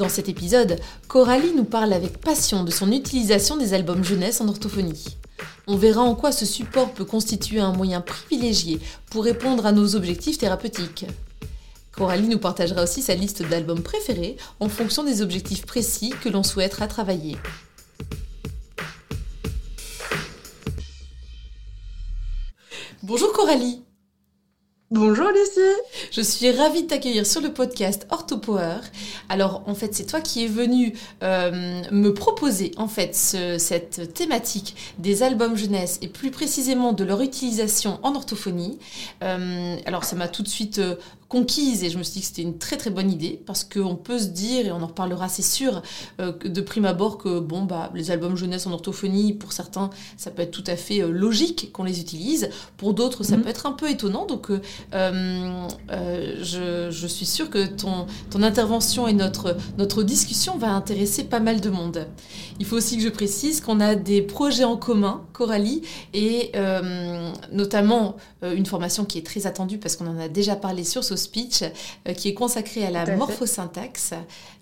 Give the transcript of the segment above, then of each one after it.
Dans cet épisode, Coralie nous parle avec passion de son utilisation des albums jeunesse en orthophonie. On verra en quoi ce support peut constituer un moyen privilégié pour répondre à nos objectifs thérapeutiques. Coralie nous partagera aussi sa liste d'albums préférés en fonction des objectifs précis que l'on souhaitera travailler. Bonjour Coralie Bonjour Lucie Je suis ravie de t'accueillir sur le podcast OrthoPower. Alors en fait c'est toi qui es venu euh, me proposer en fait cette thématique des albums jeunesse et plus précisément de leur utilisation en orthophonie. Euh, alors ça m'a tout de suite euh, conquise et je me suis dit que c'était une très très bonne idée parce qu'on peut se dire et on en reparlera c'est sûr euh, de prime abord que bon bah les albums jeunesse en orthophonie pour certains ça peut être tout à fait euh, logique qu'on les utilise pour d'autres ça mhm. peut être un peu étonnant donc euh, je, je, suis sûre que ton, ton intervention et notre, notre discussion va intéresser pas mal de monde. Il faut aussi que je précise qu'on a des projets en commun Coralie et notamment une formation qui est très attendue parce qu'on en a déjà parlé sur ce speech euh, qui est consacré à la morphosyntaxe,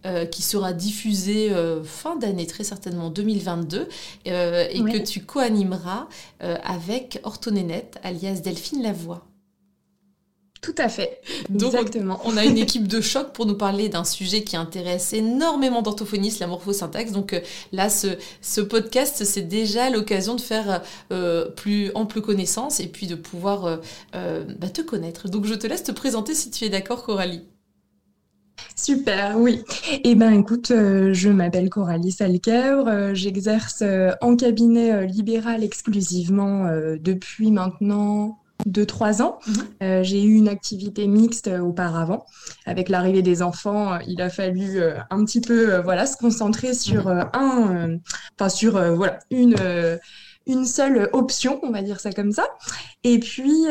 euh, qui sera diffusée euh, fin d'année, très certainement 2022, et que tu co-animeras avec Orthonénette, alias Delphine Lavoie. Tout à fait. Exactement. On, a une équipe de choc pour nous parler d'un sujet qui intéresse énormément d'orthophonistes, la morphosyntaxe. Donc là, ce, podcast, c'est déjà l'occasion de faire plus ample connaissance et puis de pouvoir bah, te connaître. Donc je te laisse te présenter si tu es d'accord, Coralie. Super, oui. Eh bien, écoute, euh, je m'appelle Coralie Salquèvre. Euh, j'exerce euh, en cabinet libéral exclusivement depuis maintenant deux, trois ans. Mhm. j'ai eu une activité mixte auparavant. Avec l'arrivée des enfants, il a fallu un petit peu voilà, se concentrer sur mhm. un, enfin sur voilà, une une seule option, on va dire ça comme ça. Et puis,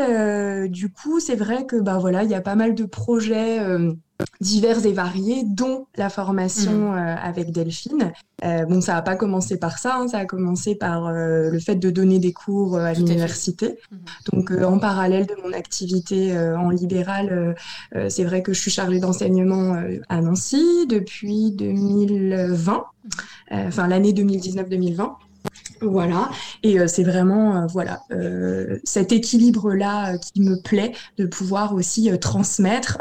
du coup, c'est vrai que bah voilà, il y a pas mal de projets divers et variés, dont la formation mm. euh, avec Delphine. Euh, bon, ça n'a pas commencé par ça, hein, ça a commencé par euh, le fait de donner des cours à l'université. Mm-hmm. Donc, en parallèle de mon activité en libéral, c'est vrai que je suis chargée d'enseignement à Nancy depuis 2020, mm-hmm. enfin l'année 2019-2020. Voilà, et euh, c'est vraiment euh, voilà euh, cet équilibre-là qui me plaît de pouvoir aussi transmettre,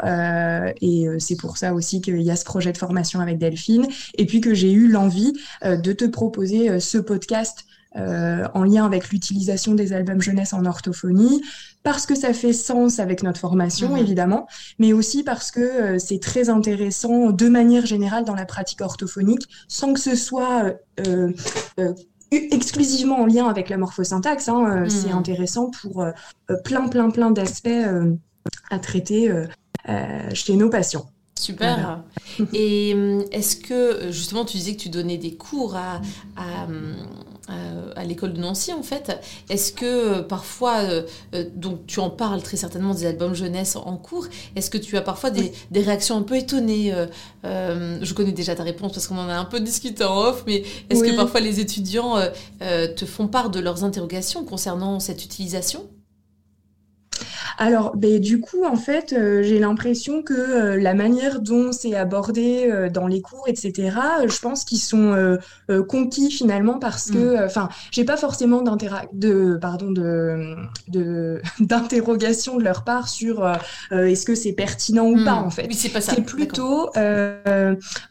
et c'est pour ça aussi qu'il y a ce projet de formation avec Delphine, et puis que j'ai eu l'envie de te proposer ce podcast en lien avec l'utilisation des albums jeunesse en orthophonie, parce que ça fait sens avec notre formation, mmh. évidemment, mais aussi parce que c'est très intéressant de manière générale dans la pratique orthophonique, sans que ce soit exclusivement en lien avec la morphosyntaxe. Hein, euh, C'est hmm. intéressant pour euh, euh, plein, plein, plein d'aspects à traiter chez nos patients. Super. Et est-ce que, justement, tu disais que tu donnais des cours à, à, l'école de Nancy, en fait. Est-ce que parfois, donc tu en parles très certainement des albums jeunesse en cours, est-ce que tu as parfois des, des réactions un peu étonnées Je connais déjà ta réponse parce qu'on en a un peu discuté en off, mais est-ce que parfois les étudiants te font part de leurs interrogations concernant cette utilisation? Alors, ben, du coup, en fait, euh, j'ai l'impression que euh, la manière dont c'est abordé euh, dans les cours, etc., je pense qu'ils sont conquis finalement parce que, mm. enfin, j'ai pas forcément de, pardon, de, d'interrogation de, leur part sur est-ce que c'est pertinent ou pas, mm. en fait. Oui, c'est pas ça. C'est plutôt,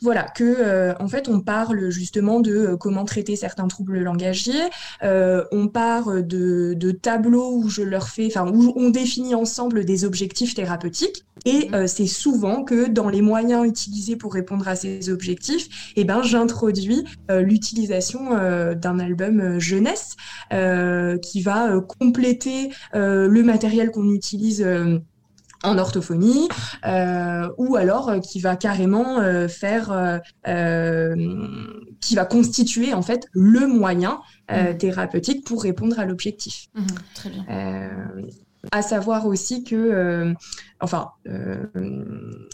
voilà, que, en fait, on parle justement de comment traiter certains troubles langagiers. on parle de, de tableaux où je leur fais, enfin, où on définit ensemble des objectifs thérapeutiques. Et mhm. euh, c'est souvent que dans les moyens utilisés pour répondre à ces objectifs, eh ben, j'introduis euh, l'utilisation euh, d'un album jeunesse qui va compléter le matériel qu'on utilise en orthophonie, euh, ou alors euh, qui va carrément euh, faire, qui va constituer en fait le moyen mmh. thérapeutique pour répondre à l'objectif. Mmh, très bien. À savoir aussi que, euh, enfin, euh,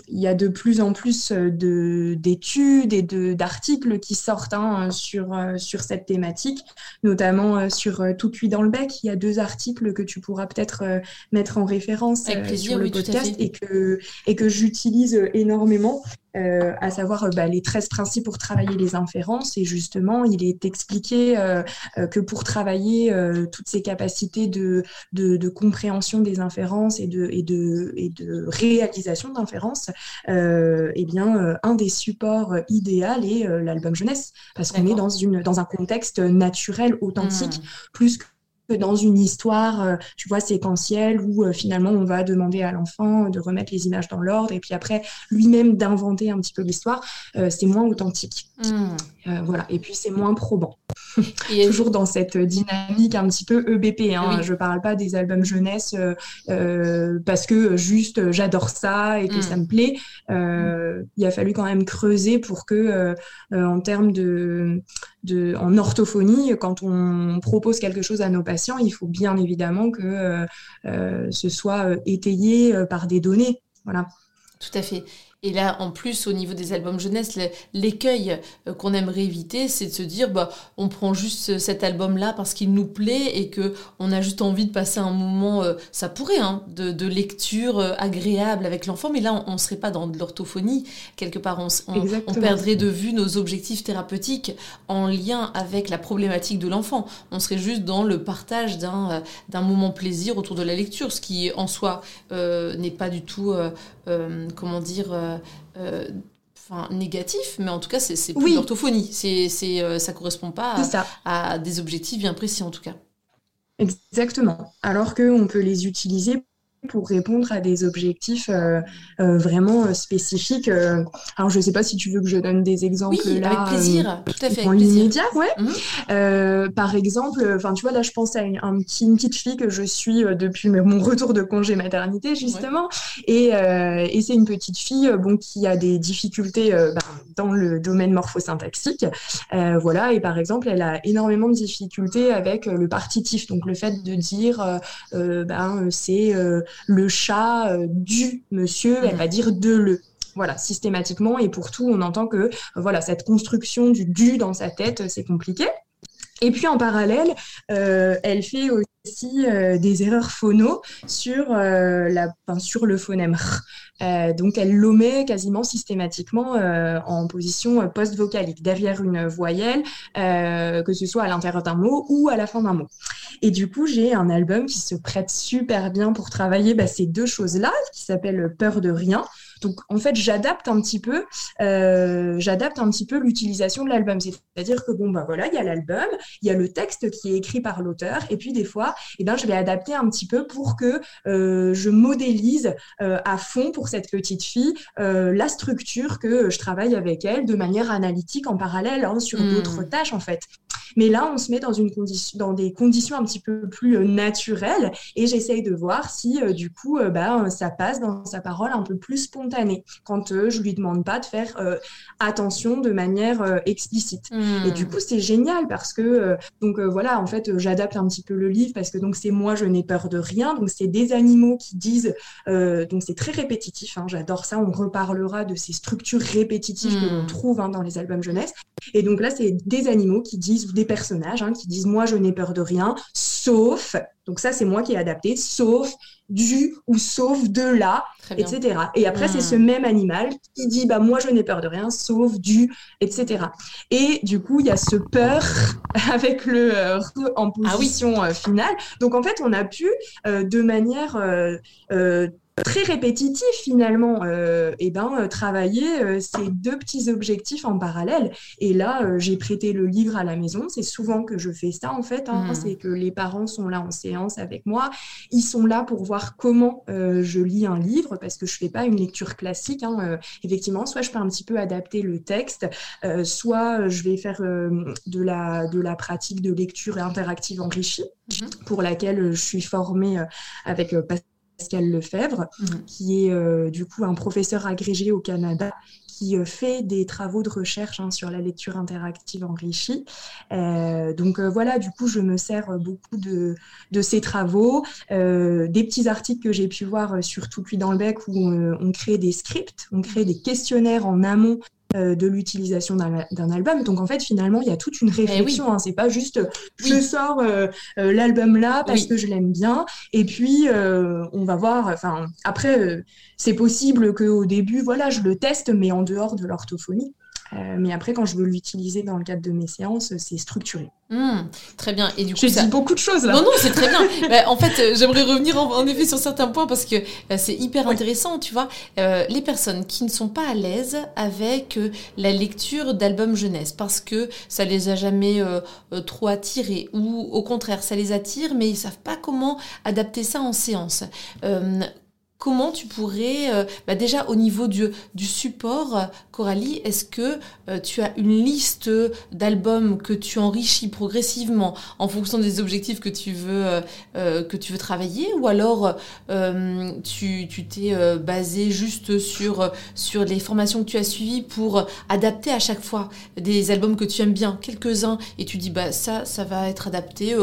il y a de plus en plus d'études et d'articles qui sortent hein, sur, euh, sur cette thématique, notamment sur Tout cuit dans le bec. Il y a deux articles que tu pourras peut-être mettre en référence sur le podcast et que, et que j'utilise énormément. À savoir bah, les 13 principes pour travailler les inférences. Et justement, il est expliqué que pour travailler toutes ces capacités de, de, de compréhension des inférences et de, et de, et de réalisation d'inférences, euh, eh bien, euh, un des supports idéal est euh, l'album jeunesse, parce qu'on est dans, une, dans un contexte naturel, authentique, mmh. plus que dans une histoire, euh, tu vois, séquentielle où euh, finalement on va demander à l'enfant de remettre les images dans l'ordre et puis après lui-même d'inventer un petit peu l'histoire, euh, c'est moins authentique. Hmm. voilà. Et puis c'est moins probant. Et Toujours dans cette dynamique un petit peu EBP. Hein. Je parle pas des albums jeunesse parce que juste j'adore ça et que hmm. ça me plaît. Il a fallu quand même creuser pour que, en termes de, de, en orthophonie, quand on propose quelque chose à nos patients il faut bien évidemment que euh, euh, ce soit euh, étayé par des données. Voilà. Tout à fait. Et là, en plus, au niveau des albums jeunesse, l'écueil euh, qu'on aimerait éviter, c'est de se dire, bah, on prend juste cet album-là parce qu'il nous plaît et que on a juste envie de passer un moment, euh, ça pourrait, hein, de, lecture euh, agréable avec l'enfant, mais là, on ne serait pas dans de l'orthophonie. Quelque part, on, on, perdrait de vue nos objectifs thérapeutiques en lien avec la problématique de l'enfant. On serait juste dans le partage d'un moment plaisir autour de la lecture, ce qui, en soi, n'est pas du tout, comment dire, euh, enfin négatif, mais en tout cas, c'est plus l'orthophonie. C'est, c'est, euh, ça correspond pas à, des objectifs bien précis, en tout cas. Exactement. Alors qu'on peut les utiliser pour répondre à des objectifs euh, euh, vraiment euh, spécifiques. alors, je ne sais pas si tu veux que je donne des exemples oui, là. avec plaisir, tout à fait. En immédiat, ouais. Mhm. par exemple, enfin, tu vois, là, je pense à une, un petit, une petite fille que je suis depuis mon retour de congé maternité, justement. Et, et c'est une petite fille bon, qui a des difficultés ben, dans le domaine morphosyntaxique. voilà, et par exemple, elle a énormément de difficultés avec le partitif, donc le fait de dire, ben, c'est le chat euh, du monsieur, elle va dire de le. Voilà, systématiquement. Et pour tout, on entend que voilà, cette construction du du dans sa tête, c'est compliqué. Et puis en parallèle, euh, elle fait aussi euh, des erreurs phono sur, euh, la, sur le phonème r. donc elle l'omet quasiment systématiquement en position post-vocalique, derrière une voyelle, que ce soit à l'intérieur d'un mot ou à la fin d'un mot. Et du coup, j'ai un album qui se prête super bien pour travailler bah, ces deux choses-là, qui s'appelle Peur de rien. Donc en fait, j'adapte un petit peu, euh, j'adapte un petit peu l'utilisation de l'album. C'est-à-dire que bon bah voilà, il y a l'album, il y a le texte qui est écrit par l'auteur, et puis des fois, eh ben je vais adapter un petit peu pour que euh, je modélise euh, à fond pour cette petite fille la structure que je travaille avec elle de manière analytique en parallèle hein, sur hmm. d'autres tâches en fait. Mais là, on se met dans, une condition, dans des conditions un petit peu plus naturelles et j'essaye de voir si du coup, bah, ça passe dans sa parole un peu plus spontanée quand euh, je lui demande pas de faire euh, attention de manière euh, explicite. Et du coup, c'est génial parce que donc voilà, en fait, j'adapte un petit peu le livre parce que donc c'est moi, je n'ai peur de rien. Donc c'est des animaux qui disent, donc c'est très répétitif. Hein, j'adore ça. On reparlera de ces structures répétitives que l'on trouve hein, dans les albums jeunesse. Et donc là, c'est des animaux qui disent, ou des personnages hein, qui disent, moi, je n'ai peur de rien, sauf, donc ça, c'est moi qui ai adapté, sauf du ou sauf de là, etc. Et après, c'est ce hmm. même animal qui dit, bah, moi, je n'ai peur de rien, sauf du, etc. Et du coup, il y a ce peur avec le euh, en ah position euh, finale. Donc, en fait, on a pu, euh, de manière très répétitif finalement, euh, et ben euh, travailler euh, ces deux petits objectifs en parallèle. Et là, j'ai prêté le livre à la maison. C'est souvent que je fais ça en fait. Hein. Hmm. C'est que les parents sont là en séance avec moi. Ils sont là pour voir comment je lis un livre parce que je fais pas une lecture classique. Hein. effectivement, soit je peux un petit peu adapter le texte, soit je vais faire de la de la pratique de lecture interactive enrichie, hmm. pour laquelle je suis formée avec Pascal Lefebvre, mmh. qui est du coup un professeur agrégé au Canada qui fait des travaux de recherche hein, sur la lecture interactive enrichie. donc voilà, du coup, je me sers beaucoup de, de ces travaux, des petits articles que j'ai pu voir sur Tout cuit dans le bec où on crée des scripts, on crée des questionnaires en amont euh, de l'utilisation d'un album. Donc en fait, finalement, il y a toute une eh réflexion. Hein. C'est pas juste je sors euh, euh, l'album là parce que je l'aime bien et puis on va voir. Enfin, après, c'est possible qu'au début, voilà, je le teste, mais en dehors de l'orthophonie. Euh, mais après, quand je veux l'utiliser dans le cadre de mes séances, c'est structuré. Hmm, très bien. Et du coup, j'ai dit beaucoup de choses là. Non, non, c'est très bien. Bah, en fait, euh, j'aimerais revenir en, effet sur certains points parce que euh, c'est hyper intéressant. Tu vois, les personnes qui ne sont pas à l'aise avec la lecture d'albums jeunesse parce que ça les a jamais trop attirés ou au contraire, ça les attire, mais ils savent pas comment adapter ça en séance comment tu pourrais, euh, bah déjà au niveau du, du support, Coralie, est-ce que euh, tu as une liste d'albums que tu enrichis progressivement en fonction des objectifs que tu veux, euh, que tu veux travailler ou alors tu t'es basé juste sur, sur les formations que tu as suivies pour adapter à chaque fois des albums que tu aimes bien, quelques-uns, et tu dis bah ça, ça va être adapté.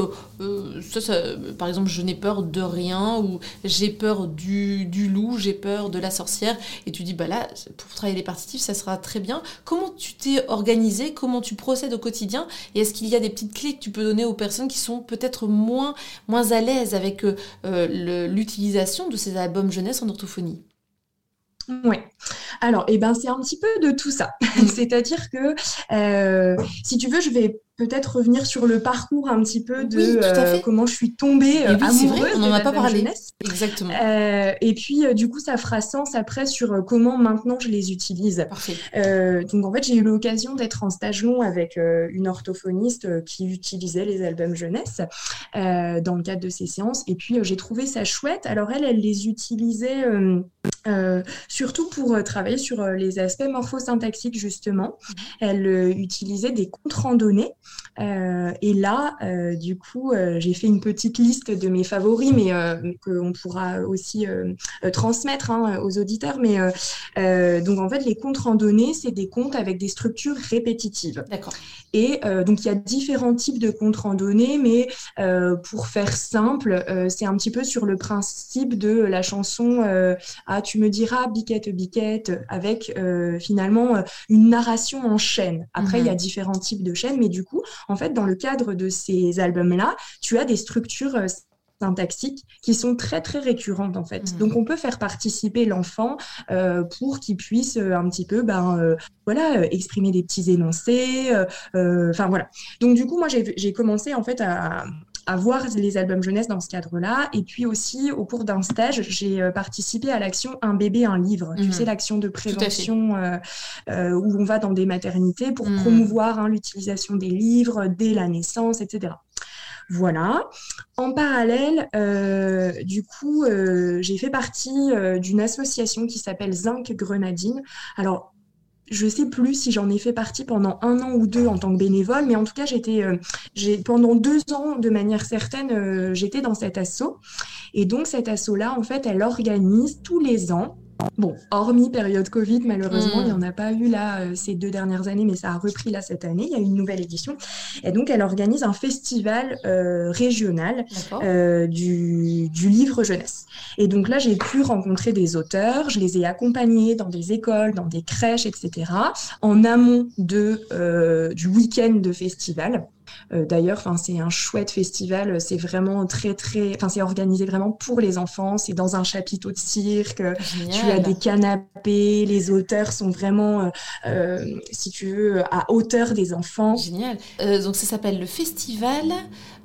Ça, ça, par exemple, je n'ai peur de rien ou j'ai peur du du loup, j'ai peur de la sorcière, et tu dis, bah là, pour travailler les partitifs, ça sera très bien. Comment tu t'es organisé? Comment tu procèdes au quotidien? Et est-ce qu'il y a des petites clés que tu peux donner aux personnes qui sont peut-être moins, moins à l'aise avec euh, l'utilisation de ces albums jeunesse en orthophonie? Oui. Alors, eh ben, c'est un petit peu de tout ça. C'est-à-dire que, euh, si tu veux, je vais peut-être revenir sur le parcours un petit peu de euh, comment je suis tombée euh, amoureuse. on n'en a pas parlé. Exactement. Euh, et puis, du coup, ça fera sens après sur comment maintenant je les utilise. Parfait. donc, en fait, j'ai eu l'occasion d'être en stage long avec une orthophoniste qui utilisait les albums jeunesse dans le cadre de ses séances. Et puis, j'ai trouvé ça chouette. Alors, elle, elle les utilisait surtout pour travailler sur les aspects morphosyntaxiques, justement. Mhm. Elle utilisait des comptes randonnées euh, et là, euh, du coup, euh, j'ai fait une petite liste de mes favoris, mais qu'on pourra aussi transmettre hein, aux auditeurs. Mais donc, en fait, les comptes randonnés, c'est des comptes avec des structures répétitives. D'accord. Et donc, il y a différents types de comptes randonnés, mais pour faire simple, c'est un petit peu sur le principe de la chanson Ah, tu me diras, biquette, biquette, avec finalement une narration en chaîne. Après, il y a mhm. différents types de chaînes, mais du coup, en fait, dans le cadre de ces albums-là, tu as des structures euh, syntaxiques qui sont très très récurrentes en fait. Mmh. Donc on peut faire participer l'enfant euh, pour qu'il puisse euh, un petit peu ben voilà exprimer des petits énoncés. Enfin voilà. Donc du coup moi j'ai commencé en fait à, à voir les albums jeunesse dans ce cadre-là. Et puis aussi, au cours d'un stage, j'ai euh, participé à l'action Un bébé, un livre. Tu mhm. sais, l'action de prévention euh, euh, où on va dans des maternités pour mhm. promouvoir hein, l'utilisation des livres dès la naissance, etc. Voilà. En parallèle, du coup, j'ai fait partie d'une association qui s'appelle Zinc Grenadine. Alors, je sais plus si j'en ai fait partie pendant un an ou deux en tant que bénévole, mais en tout cas, j'étais, euh, j'ai pendant deux ans, de manière certaine, euh, j'étais dans cet assaut. Et donc, cet assaut-là, en fait, elle organise tous les ans Bon, hormis période Covid, malheureusement, il n'y en a pas eu là euh, ces deux dernières années, mais ça a repris là cette année. Il y a une nouvelle édition. Et donc, elle organise un festival euh, régional euh, du, du, livre jeunesse. Et donc là, j'ai pu rencontrer des auteurs. Je les ai accompagnés dans des écoles, dans des crèches, etc., en amont de, du week-end de festival. Euh, d'ailleurs, c'est un chouette festival. C'est vraiment très, très. Enfin, c'est organisé vraiment pour les enfants. C'est dans un chapiteau de cirque. Tu as des canapés. Les auteurs sont vraiment, euh, euh, si tu veux, à hauteur des enfants. Génial. donc, ça s'appelle le festival.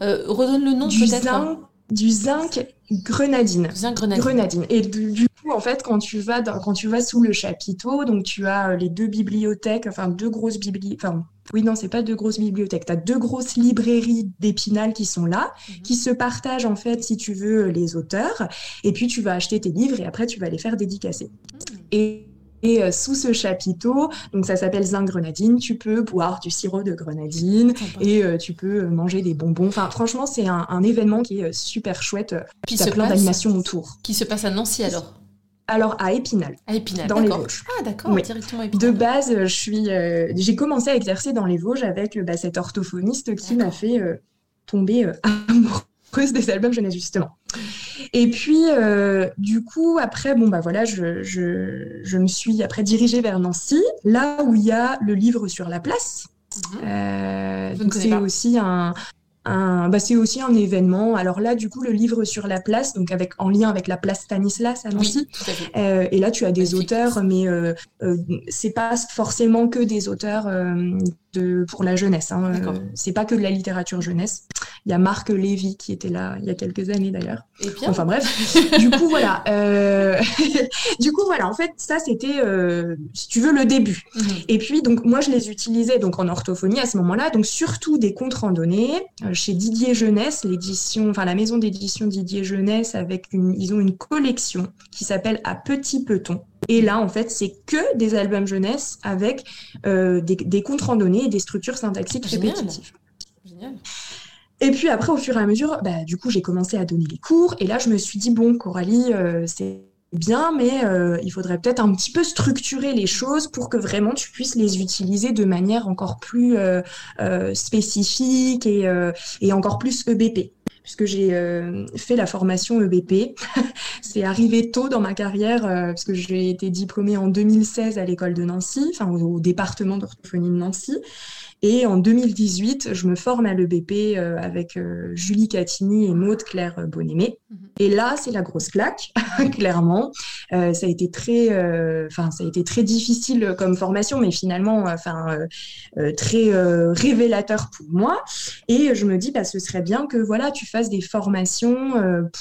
redonne le nom peut-être. Hein. Du zinc grenadine. Zinc grenadine. grenadine. Et du, coup, en fait, quand tu vas quand tu vas sous le chapiteau, donc tu as les deux bibliothèques, enfin deux grosses bibliothèques, enfin oui, non, c'est pas deux grosses bibliothèques. Tu as deux grosses librairies d'Épinal qui sont là, mhm. qui se partagent en fait, si tu veux, les auteurs. Et puis tu vas acheter tes livres et après tu vas les faire dédicacer. Mhm. Et Et sous ce chapiteau, donc ça s'appelle Zin Grenadine, tu peux boire du sirop de grenadine et tu peux manger des bonbons. Enfin, franchement, c'est un, événement qui est super chouette. Puis il y a plein d'animations autour. Qui se passe à Nancy alors? Alors à Épinal. À Épinal, dans les Vosges. Ah d'accord, directement à Épinal. De base, je suis, j'ai commencé à exercer dans les Vosges avec bah, cet orthophoniste qui m'a fait tomber amoureuse des albums jeunesse justement. Et puis, euh, du coup, après, bon, bah voilà, je, je, je, me suis après dirigée vers Nancy, là où il y a le livre sur la place. Euh, donc, c'est aussi un bah, c'est aussi un événement. Alors là, du coup, le livre sur la place, donc avec en lien avec la place Stanislas à Nancy. euh, et là, tu as des auteurs, mais euh, euh, c'est pas forcément que des auteurs euh, de, pour la jeunesse. Hein. c'est pas que de la littérature jeunesse. Il y a Marc Lévy qui était là il y a quelques années d'ailleurs. Enfin bref. du coup voilà. Euh, du coup voilà. En fait, ça c'était, euh, si tu veux, le début. Mhm. Et puis donc moi je les utilisais donc en orthophonie à ce moment-là. Donc surtout des comptes randonnées euh, chez Didier Jeunesse, l'édition, enfin la maison d'édition Didier Jeunesse avec une, ils ont une collection qui s'appelle À Petit Peton. Et là, en fait, c'est que des albums jeunesse avec des, des comptes randonnées et des structures syntaxiques répétitives. Génial. Et puis après, au fur et à mesure, bah, du coup, j'ai commencé à donner les cours. Et là, je me suis dit, bon, Coralie, euh, c'est bien, mais euh, il faudrait peut-être un petit peu structurer les choses pour que vraiment tu puisses les utiliser de manière encore plus euh, spécifique et, et, encore plus EBP. Puisque j'ai fait la formation EBP. c'est arrivé tôt dans ma carrière, parce que j'ai été diplômée en 2016 à l'école de Nancy, enfin au, au département d'orthophonie de Nancy. Et en 2018, je me forme à l'EBP euh, avec euh, Julie Catini et Maude Claire Bonémé. Mhm. Et là, c'est la grosse claque, clairement. Euh, ça a été très, enfin, ça a été très difficile comme formation, mais finalement, enfin, très révélateur pour moi. Et je me dis, bah, ce serait bien que voilà, tu fasses des formations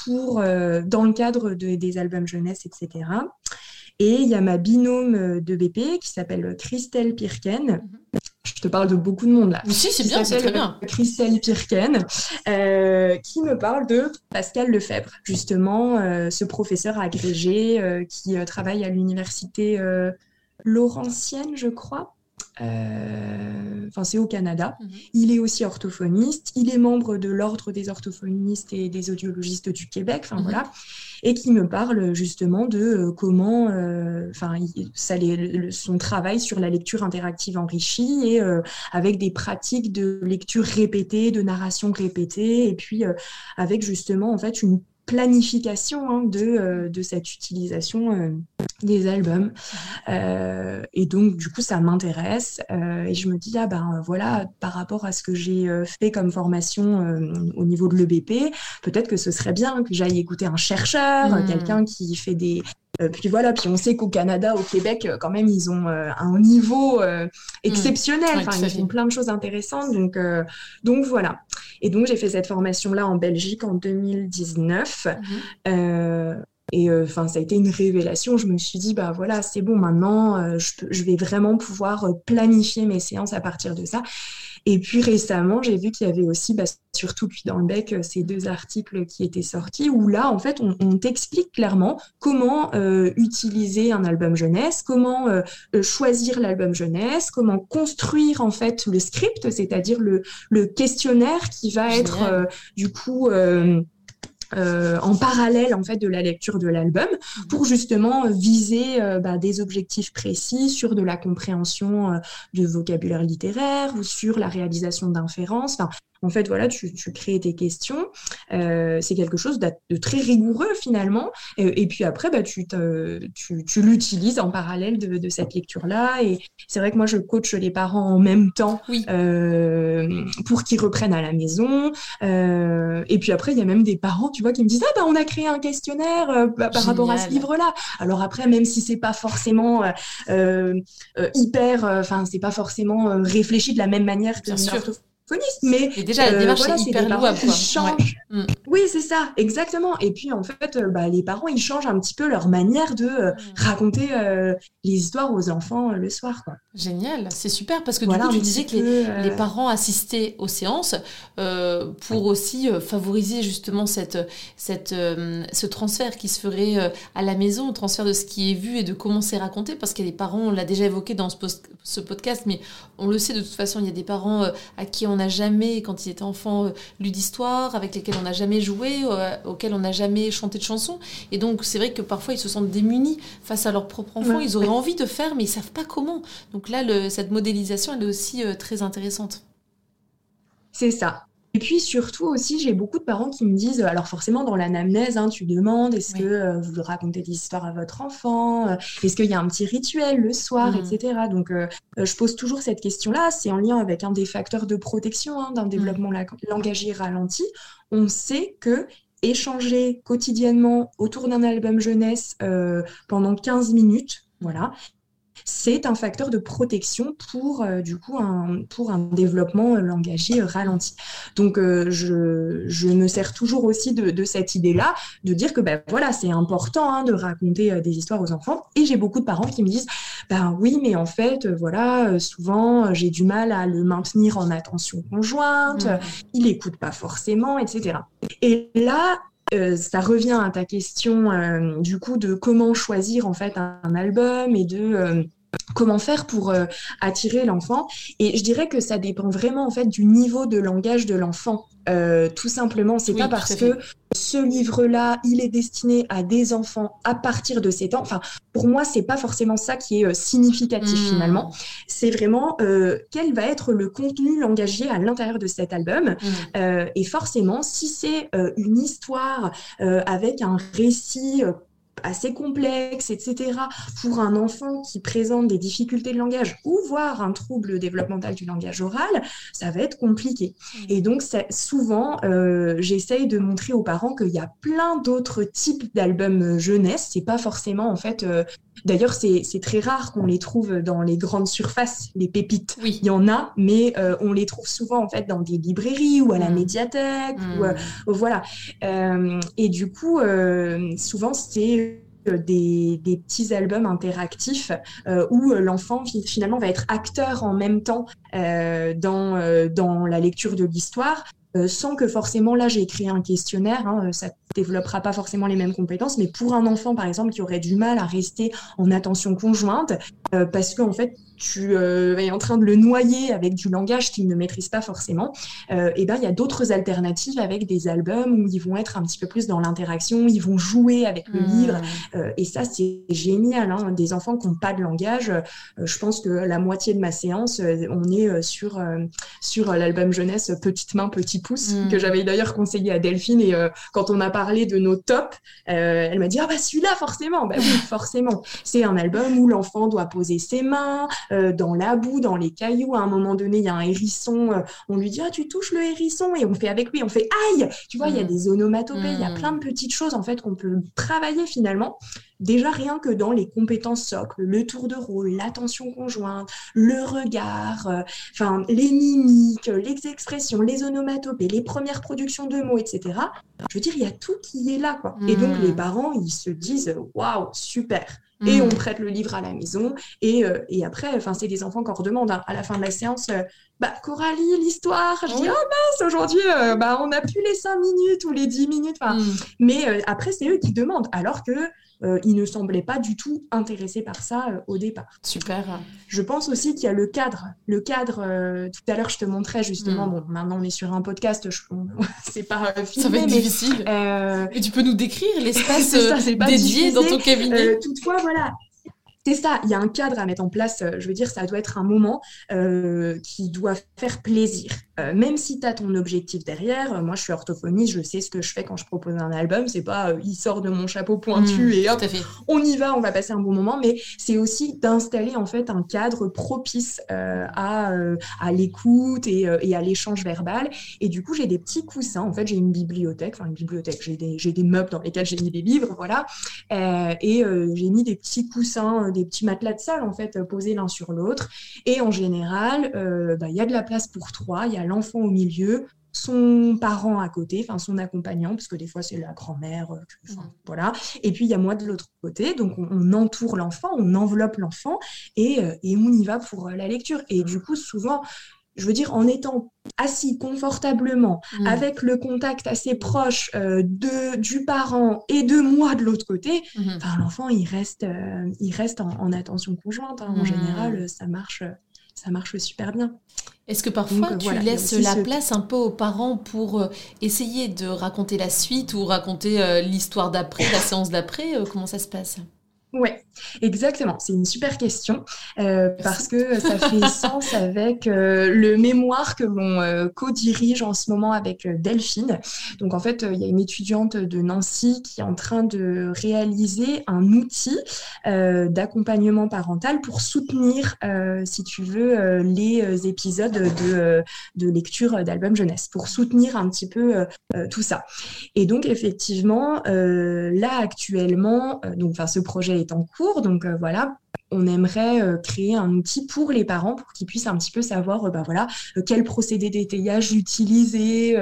pour, dans le cadre de, des albums jeunesse, etc. Et il y a ma binôme de BP qui s'appelle Christelle Pirken. Je te parle de beaucoup de monde là. Mais si, c'est bien, c'est très bien. Christelle Pirken, euh, qui me parle de Pascal Lefebvre, justement, euh, ce professeur agrégé euh, qui travaille à l'université Laurentienne, je crois. Enfin, c'est au Canada. Mhm. Il est aussi orthophoniste. Il est membre de l'Ordre des orthophonistes et des audiologistes du Québec. Enfin, mhm. voilà et qui me parle justement de euh, comment, euh, enfin, son travail sur la lecture interactive enrichie et euh, avec des pratiques de lecture répétée, de narration répétée, et puis avec justement en fait une planification hein, de, de cette utilisation des albums. Euh, et donc, du coup, ça m'intéresse. Euh, et je me dis, ah ben voilà, par rapport à ce que j'ai euh, fait comme formation au niveau de l'EBP, peut-être que ce serait bien que j'aille écouter un chercheur, hmm. quelqu'un qui fait des, puis voilà, puis on sait qu'au Canada, au Québec, quand même, ils ont un niveau hmm. exceptionnel. enfin, ils font plein de choses intéressantes. Donc, donc voilà. Et donc, j'ai fait cette formation-là en Belgique en 2019. Et euh, enfin, ça a été une révélation. Je me suis dit, bah voilà, c'est bon, maintenant, euh, je, vais vraiment pouvoir euh, planifier mes séances à partir de ça. Et puis récemment, j'ai vu qu'il y avait aussi, bah, surtout puis dans le bec, ces deux articles qui étaient sortis où là, en fait, on, t'explique clairement comment utiliser un album jeunesse, comment choisir l'album jeunesse, comment construire en fait le script, c'est-à-dire le, le, questionnaire qui va être du coup euh, en parallèle en fait de la lecture de l'album pour justement viser euh, bah, des objectifs précis sur de la compréhension euh, de vocabulaire littéraire ou sur la réalisation d'inférences. En fait, voilà, tu, crées tes questions. Euh, c'est quelque chose de, très rigoureux finalement. Et, puis après, bah, tu, tu, l'utilises en parallèle de, cette lecture-là. Et c'est vrai que moi, je coach les parents en même temps euh, pour qu'ils reprennent à la maison. Euh, et puis après, il y a même des parents, tu vois, qui me disent ah bah on a créé un questionnaire bah, par rapport à ce livre-là. Alors après, même si c'est pas forcément hyper, enfin c'est pas forcément réfléchi de la même manière que mais et déjà la démarche est hyper louable. Quoi. Mm. Oui, c'est ça, exactement. Et puis en fait, bah, les parents, ils changent un petit peu leur manière de mm. raconter les histoires aux enfants le soir. Quoi. Génial, c'est super parce que du coup, tu disais que les, les, parents assistaient aux séances pour aussi favoriser justement cette, cette, ce transfert qui se ferait à la maison, le transfert de ce qui est vu et de comment c'est raconté, parce que les parents, on l'a déjà évoqué dans ce, ce, podcast, mais on le sait de toute façon, il y a des parents à qui on n'a jamais, quand ils étaient enfants, lu d'histoire, avec lesquels on n'a jamais joué, auxquels on n'a jamais chanté de chansons. Et donc, c'est vrai que parfois, ils se sentent démunis face à leur propre enfant. ils auraient envie de faire, mais ils savent pas comment. Donc là, le, cette modélisation, elle est aussi très intéressante. C'est ça. Et puis surtout aussi, j'ai beaucoup de parents qui me disent, alors forcément dans l'anamnèse, hein, tu demandes, est-ce que euh, vous racontez des histoires à votre enfant euh, Est-ce qu'il y a un petit rituel le soir, mmh. etc. Donc euh, je pose toujours cette question-là. C'est en lien avec un des facteurs de protection hein, d'un mmh. développement langagier ralenti. On sait que échanger quotidiennement autour d'un album jeunesse pendant 15 minutes, voilà, c'est un facteur de protection pour euh, du coup un, pour un développement langagier ralenti. Donc euh, je, je, me sers toujours aussi de, cette idée-là, de dire que ben voilà c'est important hein, de raconter euh, des histoires aux enfants. Et j'ai beaucoup de parents qui me disent ben oui mais en fait voilà souvent j'ai du mal à le maintenir en attention conjointe, mmh. il écoute pas forcément, etc. Et là ça revient à ta question du coup de comment choisir en fait un, album et de comment faire pour euh, attirer l'enfant. Et je dirais que ça dépend vraiment en fait du niveau de langage de l'enfant euh, tout simplement. C'est pas parce que ce livre là il est destiné à des enfants à partir de 7 ans. Enfin pour moi c'est pas forcément ça qui est euh, significatif hmm. finalement. C'est vraiment quel va être le contenu langagier à l'intérieur de cet album. Hmm. et forcément si c'est une histoire avec un récit assez complexe, etc., pour un enfant qui présente des difficultés de langage ou voire un trouble développemental du langage oral, ça va être compliqué. Mmh. Et donc, souvent, euh, j'essaye de montrer aux parents qu'il y a plein d'autres types d'albums jeunesse. C'est pas forcément, en fait, euh, D'ailleurs, c'est très rare qu'on les trouve dans les grandes surfaces, les pépites. Oui. Il y en a, mais euh, on les trouve souvent en fait dans des librairies ou à la mmh. médiathèque. Ou, mmh. voilà. et du coup, souvent, c'est des, petits albums interactifs euh, où euh, l'enfant finalement va être acteur en même temps euh, dans, dans la lecture de l'histoire. sans que forcément là j'ai créé un questionnaire, hein, ça développera pas forcément les mêmes compétences, mais pour un enfant par exemple qui aurait du mal à rester en attention conjointe, parce qu'en fait tu euh, es en train de le noyer avec du langage qu'il ne maîtrise pas forcément, euh, et ben il y a d'autres alternatives avec des albums où ils vont être un petit peu plus dans l'interaction, ils vont jouer avec le mmh. livre, euh, et ça c'est génial. Hein. Des enfants qui n'ont pas de langage, je pense que la moitié de ma séance, on est sur sur l'album jeunesse Petite main petit pouce que mmh. j'avais d'ailleurs conseillé à Delphine et quand on a parlé de nos tops, elle m'a dit ah bah celui-là forcément, bah oui forcément. C'est un album où l'enfant doit poser ses mains, dans la boue, dans les cailloux. À un moment donné, il y a un hérisson. Euh, on lui dit ah tu touches le hérisson et on fait avec lui, on fait aïe. Tu vois, il y a mm. des onomatopées, il y a mm. plein de petites choses en fait qu'on peut travailler finalement. Déjà rien que dans les compétences socles, le tour de rôle, l'attention conjointe, le regard, euh, enfin les mimiques, les expressions, les onomatopées, les premières productions de mots, etc. Je veux dire, il y a tout qui est là, quoi. Et donc les mm. parents, ils se disent waouh, super et on mm. prête le livre à la maison. Et, euh, et après, enfin, c'est des enfants qu'on redemande hein. à la fin de la séance. Euh, bah, Coralie, l'histoire. Je dis, oh mince, aujourd'hui, euh, bah, on n'a plus les 5 minutes ou les 10 minutes. Mm. Mais après, c'est eux qui demandent. Alors que euh, il ne semblait pas du tout intéressé par ça euh, au départ. Super. Je pense aussi qu'il y a le cadre. Le cadre, euh, tout à l'heure, je te montrais justement, hmm. bon, maintenant on est sur un podcast, c'est pas filmé, Ça va être difficile. Et tu peux nous décrire l'espace dédié dans ton cabinet Toutefois, voilà, c'est ça, il y a un cadre à mettre en place. Je veux dire, ça doit être un moment euh, qui doit faire plaisir. Euh, même si tu as ton objectif derrière, moi je suis orthophoniste, je sais ce que je fais quand je propose un album. C'est pas il sort de mon chapeau pointu mmh, et hop, on y va, on va passer un bon moment. Mais c'est aussi d'installer en fait un cadre propice à, à l'écoute et, et, à l'échange verbal. Et du coup, j'ai des petits coussins. En fait, j'ai une bibliothèque, enfin une bibliothèque, j'ai des, des, meubles dans lesquels j'ai mis des livres, voilà. et j'ai mis des petits coussins des petits matelas de salle en fait posés l'un sur l'autre. Et en général, euh, bah, il y a de la place pour trois. Il y a as l'enfant au milieu, son parent à côté, enfin son accompagnant, parce que des fois c'est la grand-mère, mmh. voilà. Et puis il y a moi de l'autre côté, donc on, entoure l'enfant, on enveloppe l'enfant et, et, on y va pour la lecture. Et du coup, souvent, je veux dire, en étant assis confortablement, mm. avec le contact assez proche euh, de, du parent et de moi de l'autre côté, mm-hmm. l'enfant, il reste, euh, il reste en, attention conjointe. Hein. En mm. général, ça marche, ça marche super bien. Est-ce que parfois tu laisses la place un peu aux parents pour euh, essayer de raconter la suite ou raconter l'histoire d'après, la séance d'après Comment ça se passe? Oui, exactement. C'est une super question euh, parce que ça fait sens avec euh, le mémoire que l'on euh, co-dirige en ce moment avec Delphine. Donc en fait, il y a une étudiante de Nancy qui est en train de réaliser un outil d'accompagnement parental pour soutenir, si tu veux, les épisodes de, de lecture d'albums jeunesse, pour soutenir un petit peu tout ça. Et donc effectivement, là actuellement, donc enfin ce projet en cours. Donc euh, voilà, on aimerait euh, créer un outil pour les parents pour qu'ils puissent un petit peu savoir euh, bah, voilà, euh, quel procédé d'étayage utiliser,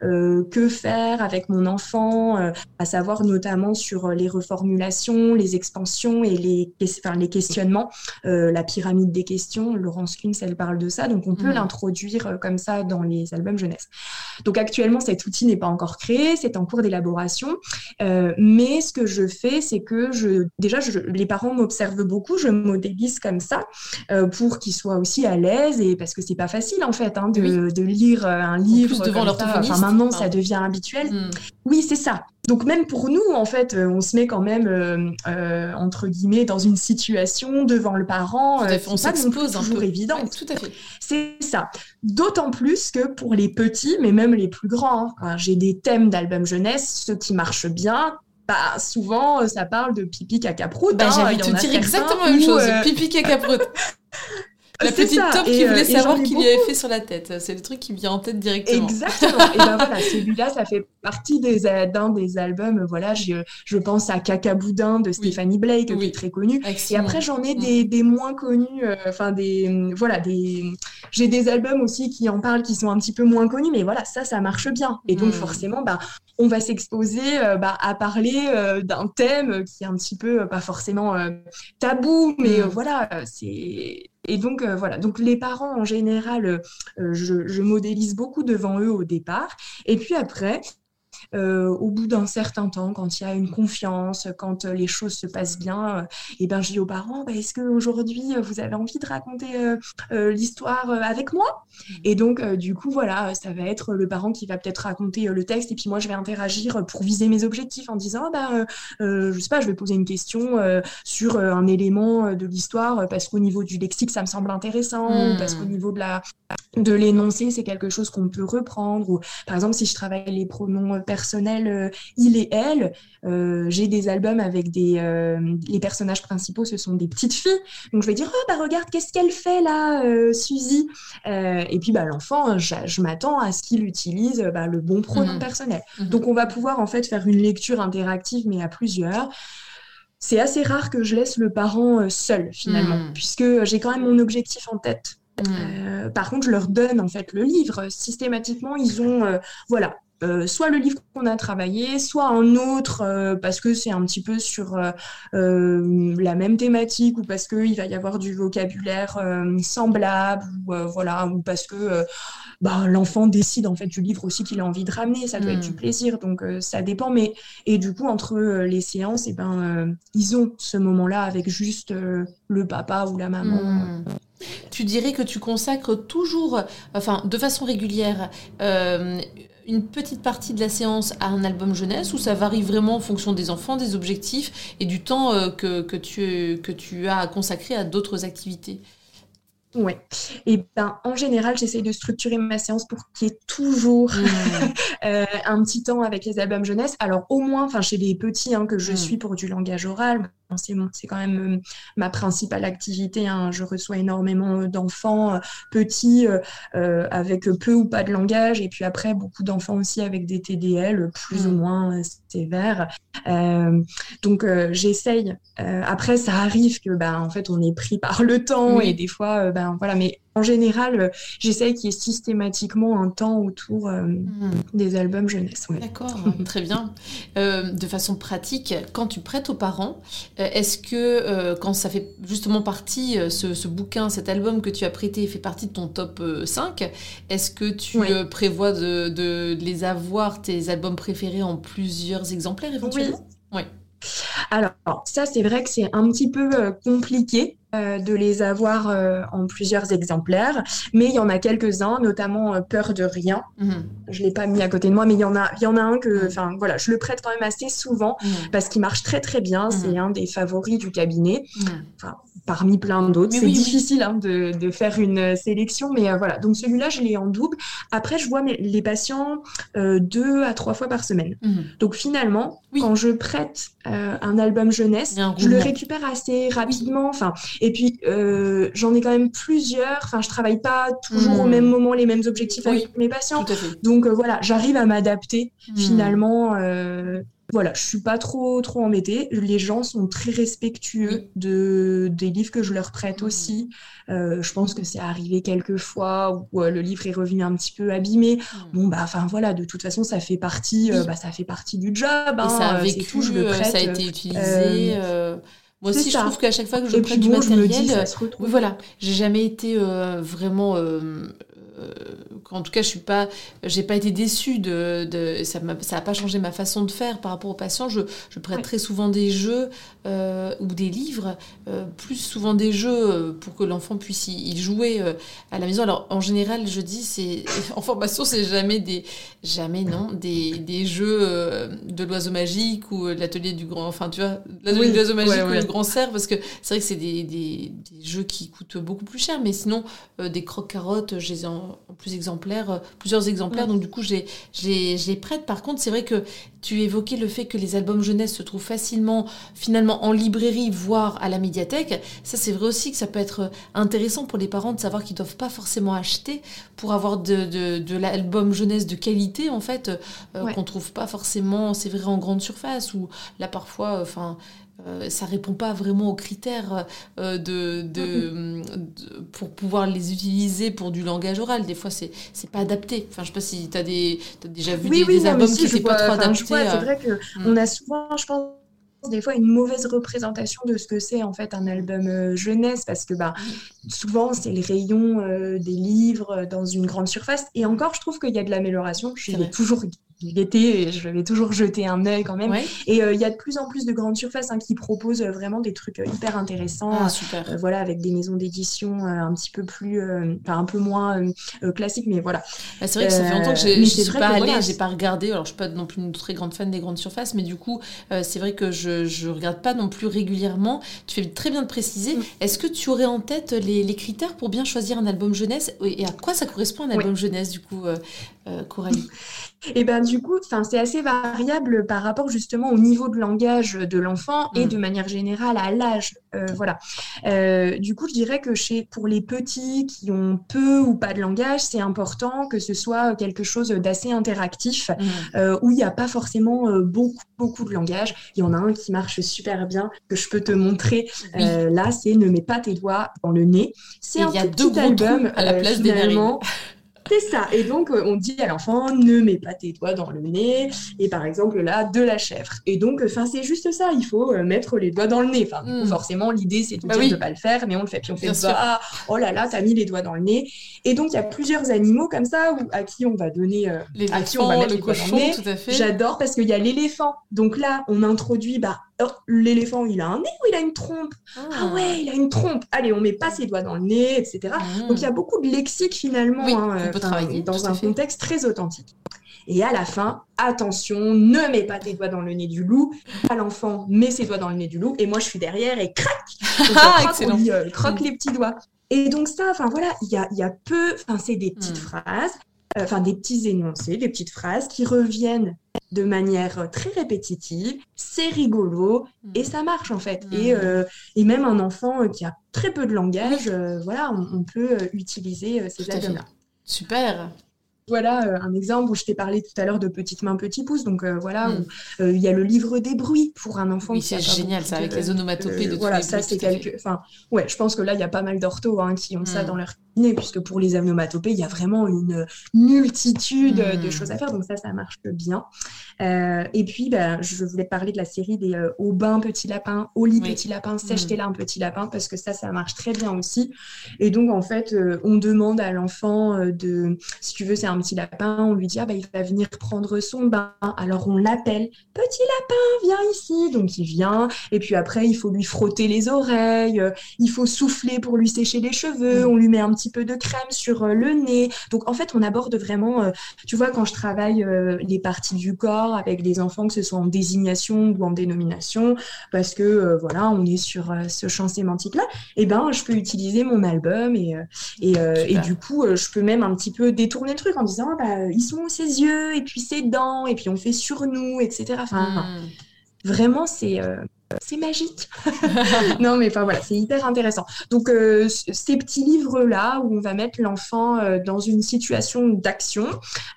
que faire avec mon enfant, à savoir notamment sur les reformulations, les expansions et les, enfin, les questionnements, la pyramide des questions. Laurence Kunz, elle parle de ça, donc on peut mmh. l'introduire comme ça dans les albums jeunesse. Donc actuellement, cet outil n'est pas encore créé, c'est en cours d'élaboration, mais ce que je fais, c'est que je, déjà, je, les parents m'observent beaucoup, je modélise comme ça euh, pour qu'ils soient aussi à l'aise et parce que c'est pas facile en fait hein, de, de, lire euh, un livre devant Enfin, maintenant, ça devient habituel. Hmm. Oui, c'est ça. Donc même pour nous, en fait, euh, on se met quand même entre guillemets dans une situation devant le parent. on s'expose un peu. évident. tout à fait. C'est ça. D'autant plus que pour les petits, mais même les plus grands, hein, j'ai des thèmes d'albums jeunesse, ceux qui marchent bien, bah, souvent, euh, ça parle de pipi caca prout. Bah, hein, te dire exactement la même chose, euh, pipi caca prout. La petite top qui voulait euh, savoir qu'il lui avait fait sur la tête. C'est le truc qui me vient en tête directement. Exactement. et ben voilà, celui-là, ça fait partie des, d'un des albums. Voilà, je, je pense à Caca Boudin de Stéphanie Blake, qui est très connu. Et après, j'en ai des, mm. des, moins connus. Enfin, des. Voilà, des. J'ai des albums aussi qui en parlent, qui sont un petit peu moins connus. Mais voilà, ça, ça marche bien. Et donc, mm. forcément, bah, on va s'exposer euh, bah, à parler euh, d'un thème qui est un petit peu euh, pas forcément tabou, mais mm. voilà, c'est et donc voilà, donc les parents en général, je, je, modélise beaucoup devant eux au départ, et puis après, euh, au bout d'un certain temps, quand il y a une confiance, quand euh, les choses se passent bien, euh, et ben je dis aux parents, bah, est-ce qu'aujourd'hui vous avez envie de raconter l'histoire avec moi? Et donc du coup voilà, ça va être le parent qui va peut-être raconter le texte et puis moi je vais interagir pour viser mes objectifs en disant, bah, je sais pas, je vais poser une question sur un élément de l'histoire parce qu'au niveau du lexique ça me semble intéressant, ou parce qu'au hmm. niveau de la de l'énoncé c'est quelque chose qu'on peut reprendre, ou par exemple si je travaille les pronoms personnel euh, il et elle. Euh, j'ai des albums avec des euh, les personnages principaux, ce sont des petites filles. Donc je vais dire oh bah regarde qu'est-ce qu'elle fait là, Suzy? et puis bah l'enfant, je, m'attends à ce qu'il utilise bah, le bon pronom mhm. personnel. Mhm. Donc on va pouvoir en fait faire une lecture interactive mais à plusieurs c'est assez rare que je laisse le parent seul finalement, mhm. puisque j'ai quand même mon objectif en tête. par contre, je leur donne en fait le livre. Systématiquement, ils ont, voilà, euh, soit le livre qu'on a travaillé, soit un autre euh, parce que c'est un petit peu sur euh, la même thématique ou parce qu'il va y avoir du vocabulaire semblable ou voilà ou parce que bah, l'enfant décide en fait du livre aussi qu'il a envie de ramener, ça doit être du hmm. plaisir donc ça dépend mais et du coup entre les séances et eh ben ils ont ce moment-là avec juste le papa ou la maman. Hmm. Tu dirais que tu consacres toujours, enfin de façon régulière, une petite partie de la séance à un album jeunesse ou ça varie vraiment en fonction des enfants, des objectifs et du temps euh, que, que, tu, que tu as consacré à d'autres activités? Oui. Et ben, en général, j'essaye de structurer ma séance pour qu'il y ait toujours mmh. euh, un petit temps avec les albums jeunesse. Alors, au moins, enfin, chez les petits hein, que je mmh. suis pour du langage oral, c'est quand même euh, ma principale activité. Hein. Je reçois énormément euh, d'enfants euh, petits avec peu ou pas de langage, et puis après beaucoup d'enfants aussi avec des TDL plus ou mm. moins sévères. donc j'essaye. après, ça arrive que ben en fait on est pris par le temps, et des fois ben voilà, mais en général, j'essaye qu'il y ait systématiquement un temps autour hmm. des albums jeunesse. D'accord, très bien. de façon pratique, quand tu prêtes aux parents, est-ce que quand ça fait justement partie, ce, ce, bouquin, cet album que tu as prêté fait partie de ton top 5, est-ce que tu prévois de, de, les avoir, tes albums préférés, en plusieurs exemplaires éventuellement? Oui. Alors, ça, c'est vrai que c'est un petit peu euh, compliqué euh, de les avoir euh, en plusieurs exemplaires, mais il y en a quelques-uns, notamment Peur de rien. Mhm. Je l'ai pas mis à côté de moi, mais il y en a, il y en a un que, mhm. enfin voilà, je le prête quand même assez souvent mhm. parce qu'il marche très très bien. C'est un des favoris du cabinet. Enfin, parmi plein d'autres. C'est difficile hein, de, de, faire une sélection, mais euh, voilà. Donc celui-là, je l'ai en double. Après, je vois mes, les patients euh, deux à trois fois par semaine. Donc finalement, quand je prête euh, un album jeunesse, je le récupère assez rapidement. Enfin, et puis j'en ai quand même plusieurs. Enfin, je travaille pas toujours au même moment les mêmes objectifs avec mes patients. Donc voilà, j'arrive à m'adapter mhm. finalement voilà, je suis pas trop trop embêtée. Les gens sont très respectueux de des livres que je leur prête aussi. Euh, je pense que c'est arrivé quelques fois où euh, le livre est revenu un petit peu abîmé. Bon bah enfin voilà, de toute façon ça fait partie, euh, bah, ça fait partie du job. Hein, ça a vécu, tout, je le prête, ça a été utilisé. Moi aussi, je trouve qu'à chaque fois que je prête du matériel, voilà, j'ai jamais été vraiment euh, en tout cas, je suis pas, j'ai pas été déçue de, de ça n'a pas changé ma façon de faire par rapport aux patients. Je, je prête très souvent des jeux euh, ou des livres, euh, plus souvent des jeux pour que l'enfant puisse y, jouer à la maison. Alors en général, je dis c'est en formation, c'est jamais des, jamais non, des, des jeux de l'oiseau magique ou l'atelier du grand, enfin tu vois, l'atelier de l'oiseau magique ou le grand cerf, parce que c'est vrai que c'est des, des, des, jeux qui coûtent beaucoup plus cher, mais sinon des croque carottes, je les ai en en, plus exemplaires, euh, plusieurs exemplaires. Donc du coup, je les prête. Par contre, c'est vrai que tu évoquais le fait que les albums jeunesse se trouvent facilement, finalement, en librairie, voire à la médiathèque. Ça, c'est vrai aussi que ça peut être intéressant pour les parents de savoir qu'ils ne doivent pas forcément acheter pour avoir de, de, l'album jeunesse de qualité, en fait, euh, qu'on trouve pas forcément, c'est vrai, en grande surface, ou là, parfois, enfin... Euh, ça répond pas vraiment aux critères euh, de, de, pour pouvoir les utiliser pour du langage oral. Des fois, c'est c'est pas adapté. Enfin, je sais pas si tu as, des, as déjà vu des, albums qui n'étaient pas trop adaptés. C'est vrai qu'on mm. a souvent, je pense, des fois une mauvaise représentation de ce que c'est en fait un album euh, jeunesse parce que bah souvent c'est les rayons des livres dans une grande surface et encore je trouve qu'il y a de l'amélioration je suis toujours l'été, je vais toujours jeter un œil quand même. Et euh, il y a de plus en plus de grandes surfaces hein, qui proposent euh, vraiment des trucs euh, hyper intéressants. Ah, super. voilà, avec des maisons d'édition un petit peu plus, enfin un peu moins classiques, mais voilà. Bah, c'est vrai que ça fait longtemps que je ne suis pas allée, j'ai pas regardé. Alors je suis pas non plus une très grande fan des grandes surfaces, mais du coup, c'est vrai que je je regarde pas non plus régulièrement. Tu fais très bien de préciser. Mm. Est-ce que tu aurais en tête les, les, critères pour bien choisir un album jeunesse? Et à quoi ça correspond un album jeunesse du coup, Coralie? Et ben du coup, c'est assez variable par rapport justement au niveau de langage de l'enfant et mm. de manière générale à l'âge. Euh, voilà. Euh, du coup, je dirais que chez pour les petits qui ont peu ou pas de langage, c'est important que ce soit quelque chose d'assez interactif mm. euh, où il n'y a pas forcément beaucoup beaucoup de langage. Il y en a un qui marche super bien que je peux te montrer. là, c'est ne mets pas tes doigts dans le nez. C'est un y a deux album à la place des. C'est ça. Et donc, euh, on dit à l'enfant, ne mets pas tes doigts dans le nez. Et par exemple, là, de la chèvre. Et donc, enfin, c'est juste ça. Il faut euh, mettre les doigts dans le nez. Enfin, hmm. forcément, l'idée, c'est de bah dire de pas le faire, mais on le fait. Puis on fait ça. Oh là là, t'as mis les doigts dans le nez. Et donc, il y a plusieurs animaux comme ça où, à qui on va donner, euh, à qui on va mettre le les cochon. J'adore parce qu'il y a l'éléphant. Donc là, on introduit, bah, oh, l'éléphant, il a un nez ou il a une trompe? Ah. ah. ouais, il a une trompe. Allez, on met pas ses doigts dans le nez, etc. Hmm. Donc il y a beaucoup de lexique finalement. Hein, travailler dans un contexte très authentique. Et à la fin, attention, ne mets pas tes doigts dans le nez du loup. À l'enfant, met ses doigts dans le nez du loup. Et moi, je suis derrière et crac ah, euh, croque les petits doigts. Et donc ça, enfin voilà, il y a, y a, peu, enfin c'est des petites hmm. phrases, euh, enfin des petits énoncés, des petites phrases qui reviennent de manière très répétitive, c'est rigolo et hmm. ça marche en fait. Et, hmm. euh, et, même un enfant qui a très peu de langage, voilà, on, peut utiliser ces albums-là. Super. Voilà un exemple où je t'ai parlé tout à l'heure de Petite main, petit pouce. Donc voilà, mm. il y a le livre des bruits pour un enfant. Oui, c'est génial, ça, avec les onomatopées de Voilà, ça, c'est quelque. Enfin, ouais, je pense que là, il y a pas mal d'orthos hein, qui ont ça mm. dans leur kiné, puisque pour les onomatopées, il y a vraiment une multitude de mm. choses à faire. Donc ça, ça marche bien. Et puis, ben, je voulais parler de la série des Au bain, petit lapin, Au lit, petit lapin, Sèche-tes là, un petit lapin, parce que ça, ça marche très bien aussi. Et donc, en fait, on demande à l'enfant de, si tu veux, c'est un petit lapin, on lui dit, ah, bah, il va venir prendre son bain. Alors, on l'appelle, petit lapin, viens ici. Donc, il vient. Et puis après, il faut lui frotter les oreilles, il faut souffler pour lui sécher les cheveux, mm. on lui met un petit peu de crème sur euh, le nez. Donc, en fait, on aborde vraiment, euh, tu vois, quand je travaille euh, les parties du corps avec des enfants, que ce soit en désignation ou en dénomination, parce que, voilà, on est sur ce champ sémantique-là, et eh ben, je peux utiliser mon album et, et, et du coup, je peux même un petit peu détourner le truc en disant, bah, ils sont ses yeux, et puis ses dents, et puis on fait sur nous, etc. Enfin, mm. vraiment, c'est c'est magique. non, mais enfin voilà, c'est hyper intéressant. Donc, euh, ces petits livres-là où on va mettre l'enfant euh, dans une situation d'action,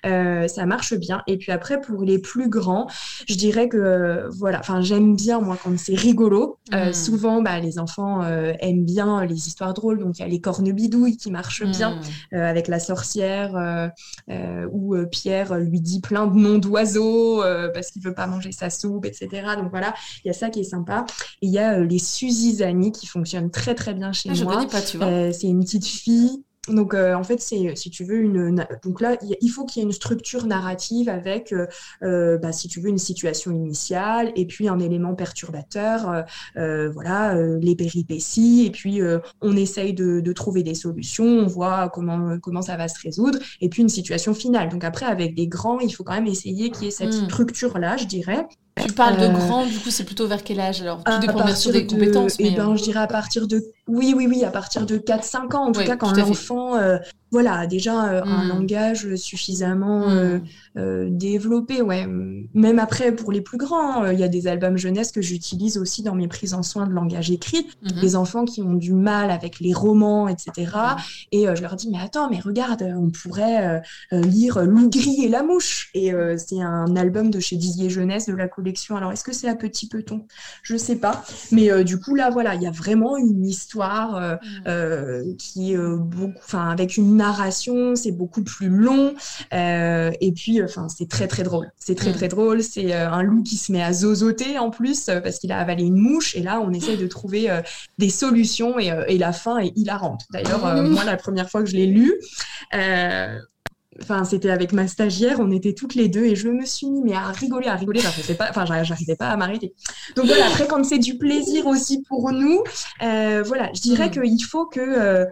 euh, ça marche bien. Et puis après, pour les plus grands, je dirais que voilà, enfin, j'aime bien moi quand c'est rigolo. Hmm. Souvent, bah, les enfants aiment bien les histoires drôles. Donc, il y a les cornebidouilles qui marchent bien hmm. avec la sorcière où Pierre lui dit plein de noms d'oiseaux parce qu'il veut pas manger sa soupe, etc. Donc voilà, il y a ça qui est sympa il y a euh, les Suzizani qui fonctionnent très très bien chez ah, moi. pas, tu vois. Euh, c'est une petite fille donc, euh, en fait, c'est, si tu veux, une. Donc là, il faut qu'il y ait une structure narrative avec, bah, si tu veux, une situation initiale et puis un élément perturbateur, voilà, les péripéties, et puis on essaye de, de, trouver des solutions, on voit comment, comment ça va se résoudre, et puis une situation finale. Donc, après, avec des grands, il faut quand même essayer qu'il y ait cette hmm. structure-là, je dirais. Tu parles de euh, grand, du coup, c'est plutôt vers quel âge alors? Tout dépend bien sûr des compétences. Eh ben, euh, je dirais à partir de. Oui, oui, oui, à partir de 4-5 ans. En tout cas, quand l'enfant euh, voilà, déjà euh, un hmm. langage suffisamment hmm. euh, euh, développé. Ouais. Même après, pour les plus grands, il y a des albums jeunesse que j'utilise aussi dans mes prises en soin de langage écrit. Hmm. Des enfants qui ont du mal avec les romans, etc. Et je leur dis, mais attends, mais regarde, on pourrait lire Loup gris et la mouche. Et c'est un album de chez Didier Jeunesse de la collection. Alors, est-ce que c'est à Petit Peton Je sais pas. Mais du coup, là, voilà, il y a vraiment une histoire qui est beaucoup, enfin, avec une narration, c'est beaucoup plus long. Euh, et puis, enfin, c'est très, très drôle. C'est très, très drôle. C'est euh, un loup qui se met à zozoter en plus euh, parce qu'il a avalé une mouche. Et là, on essaie de trouver des solutions et, et, la fin est hilarante. D'ailleurs, moi, la première fois que je l'ai lu, enfin c'était avec ma stagiaire, on était toutes les deux et je me suis mis mais à rigoler, à rigoler, enfin pas, enfin j'arrivais pas à m'arrêter. Donc voilà, après quand c'est du plaisir aussi pour nous, voilà, je dirais mm. qu'il faut que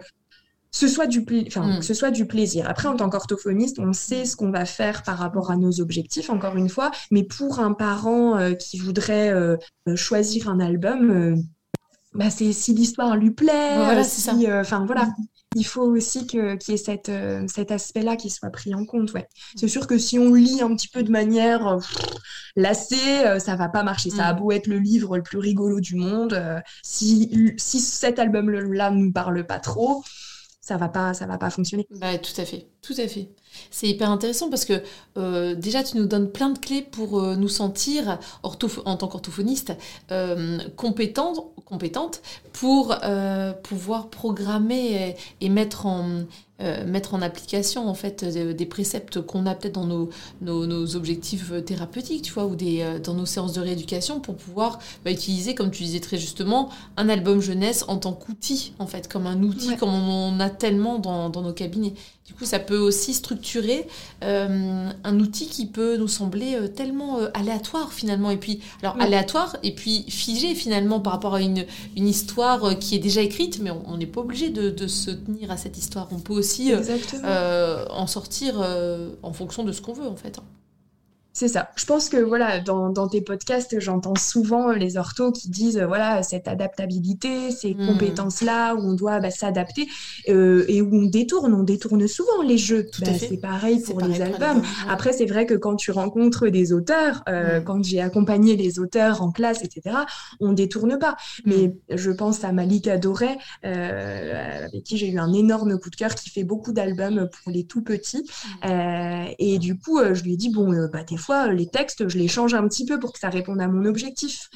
ce soit du enfin, mm. que ce soit du plaisir. Après, en tant qu'orthophoniste, on sait ce qu'on va faire par rapport à nos objectifs, encore une fois. Mais pour un parent euh, qui voudrait euh, euh, choisir un album, bah, c'est si l'histoire lui plaît. Voilà, si, enfin voilà. Mm. Il faut aussi qu'il y ait cette, cet aspect-là qui soit pris en compte. Ouais. C'est sûr que si on lit un petit peu de manière lassée, ça va pas marcher. Ça a mm. beau être le livre le plus rigolo du monde. si, si cet album-là ne nous parle pas trop, ça va pas ça va pas fonctionner. Bah, tout à fait, tout à fait. C'est hyper intéressant parce que euh, déjà tu nous donnes plein de clés pour euh, nous sentir en tant qu'orthophoniste euh, compétente, compétente pour pouvoir programmer et mettre en euh, mettre en application en fait euh, des préceptes qu'on a peut-être dans nos, nos, objectifs euh, thérapeutiques, tu vois, ou des, dans nos séances de rééducation pour pouvoir bah, utiliser, comme tu disais très justement, un album jeunesse en tant qu'outil, en fait, comme un outil, comme on en a tellement dans, dans nos cabinets. Du coup, ça peut aussi structurer un outil qui peut nous sembler tellement aléatoire finalement. Et puis, alors aléatoire et puis figé finalement par rapport à une, une histoire qui est déjà écrite, mais on n'est pas obligé de, de, se tenir à cette histoire. On peut aussi euh, euh, en sortir euh, en fonction de ce qu'on veut en fait. C'est ça. Je pense que voilà, dans, tes podcasts, j'entends souvent les orthos qui disent voilà cette adaptabilité, ces hmm. compétences-là où on doit bah, s'adapter euh, et où on détourne, on détourne souvent les jeux. Bah, c'est pareil pour les albums. Après, c'est vrai que quand tu rencontres des auteurs, euh, hmm. quand j'ai accompagné les auteurs en classe, etc., on détourne pas. Hmm. Mais je pense à Malika Doré, euh, avec qui j'ai eu un énorme coup de cœur, qui fait beaucoup d'albums pour les tout petits. et du coup, je lui ai dit bon, bah t'es fois, les textes, je les change un petit peu pour que ça réponde à mon objectif.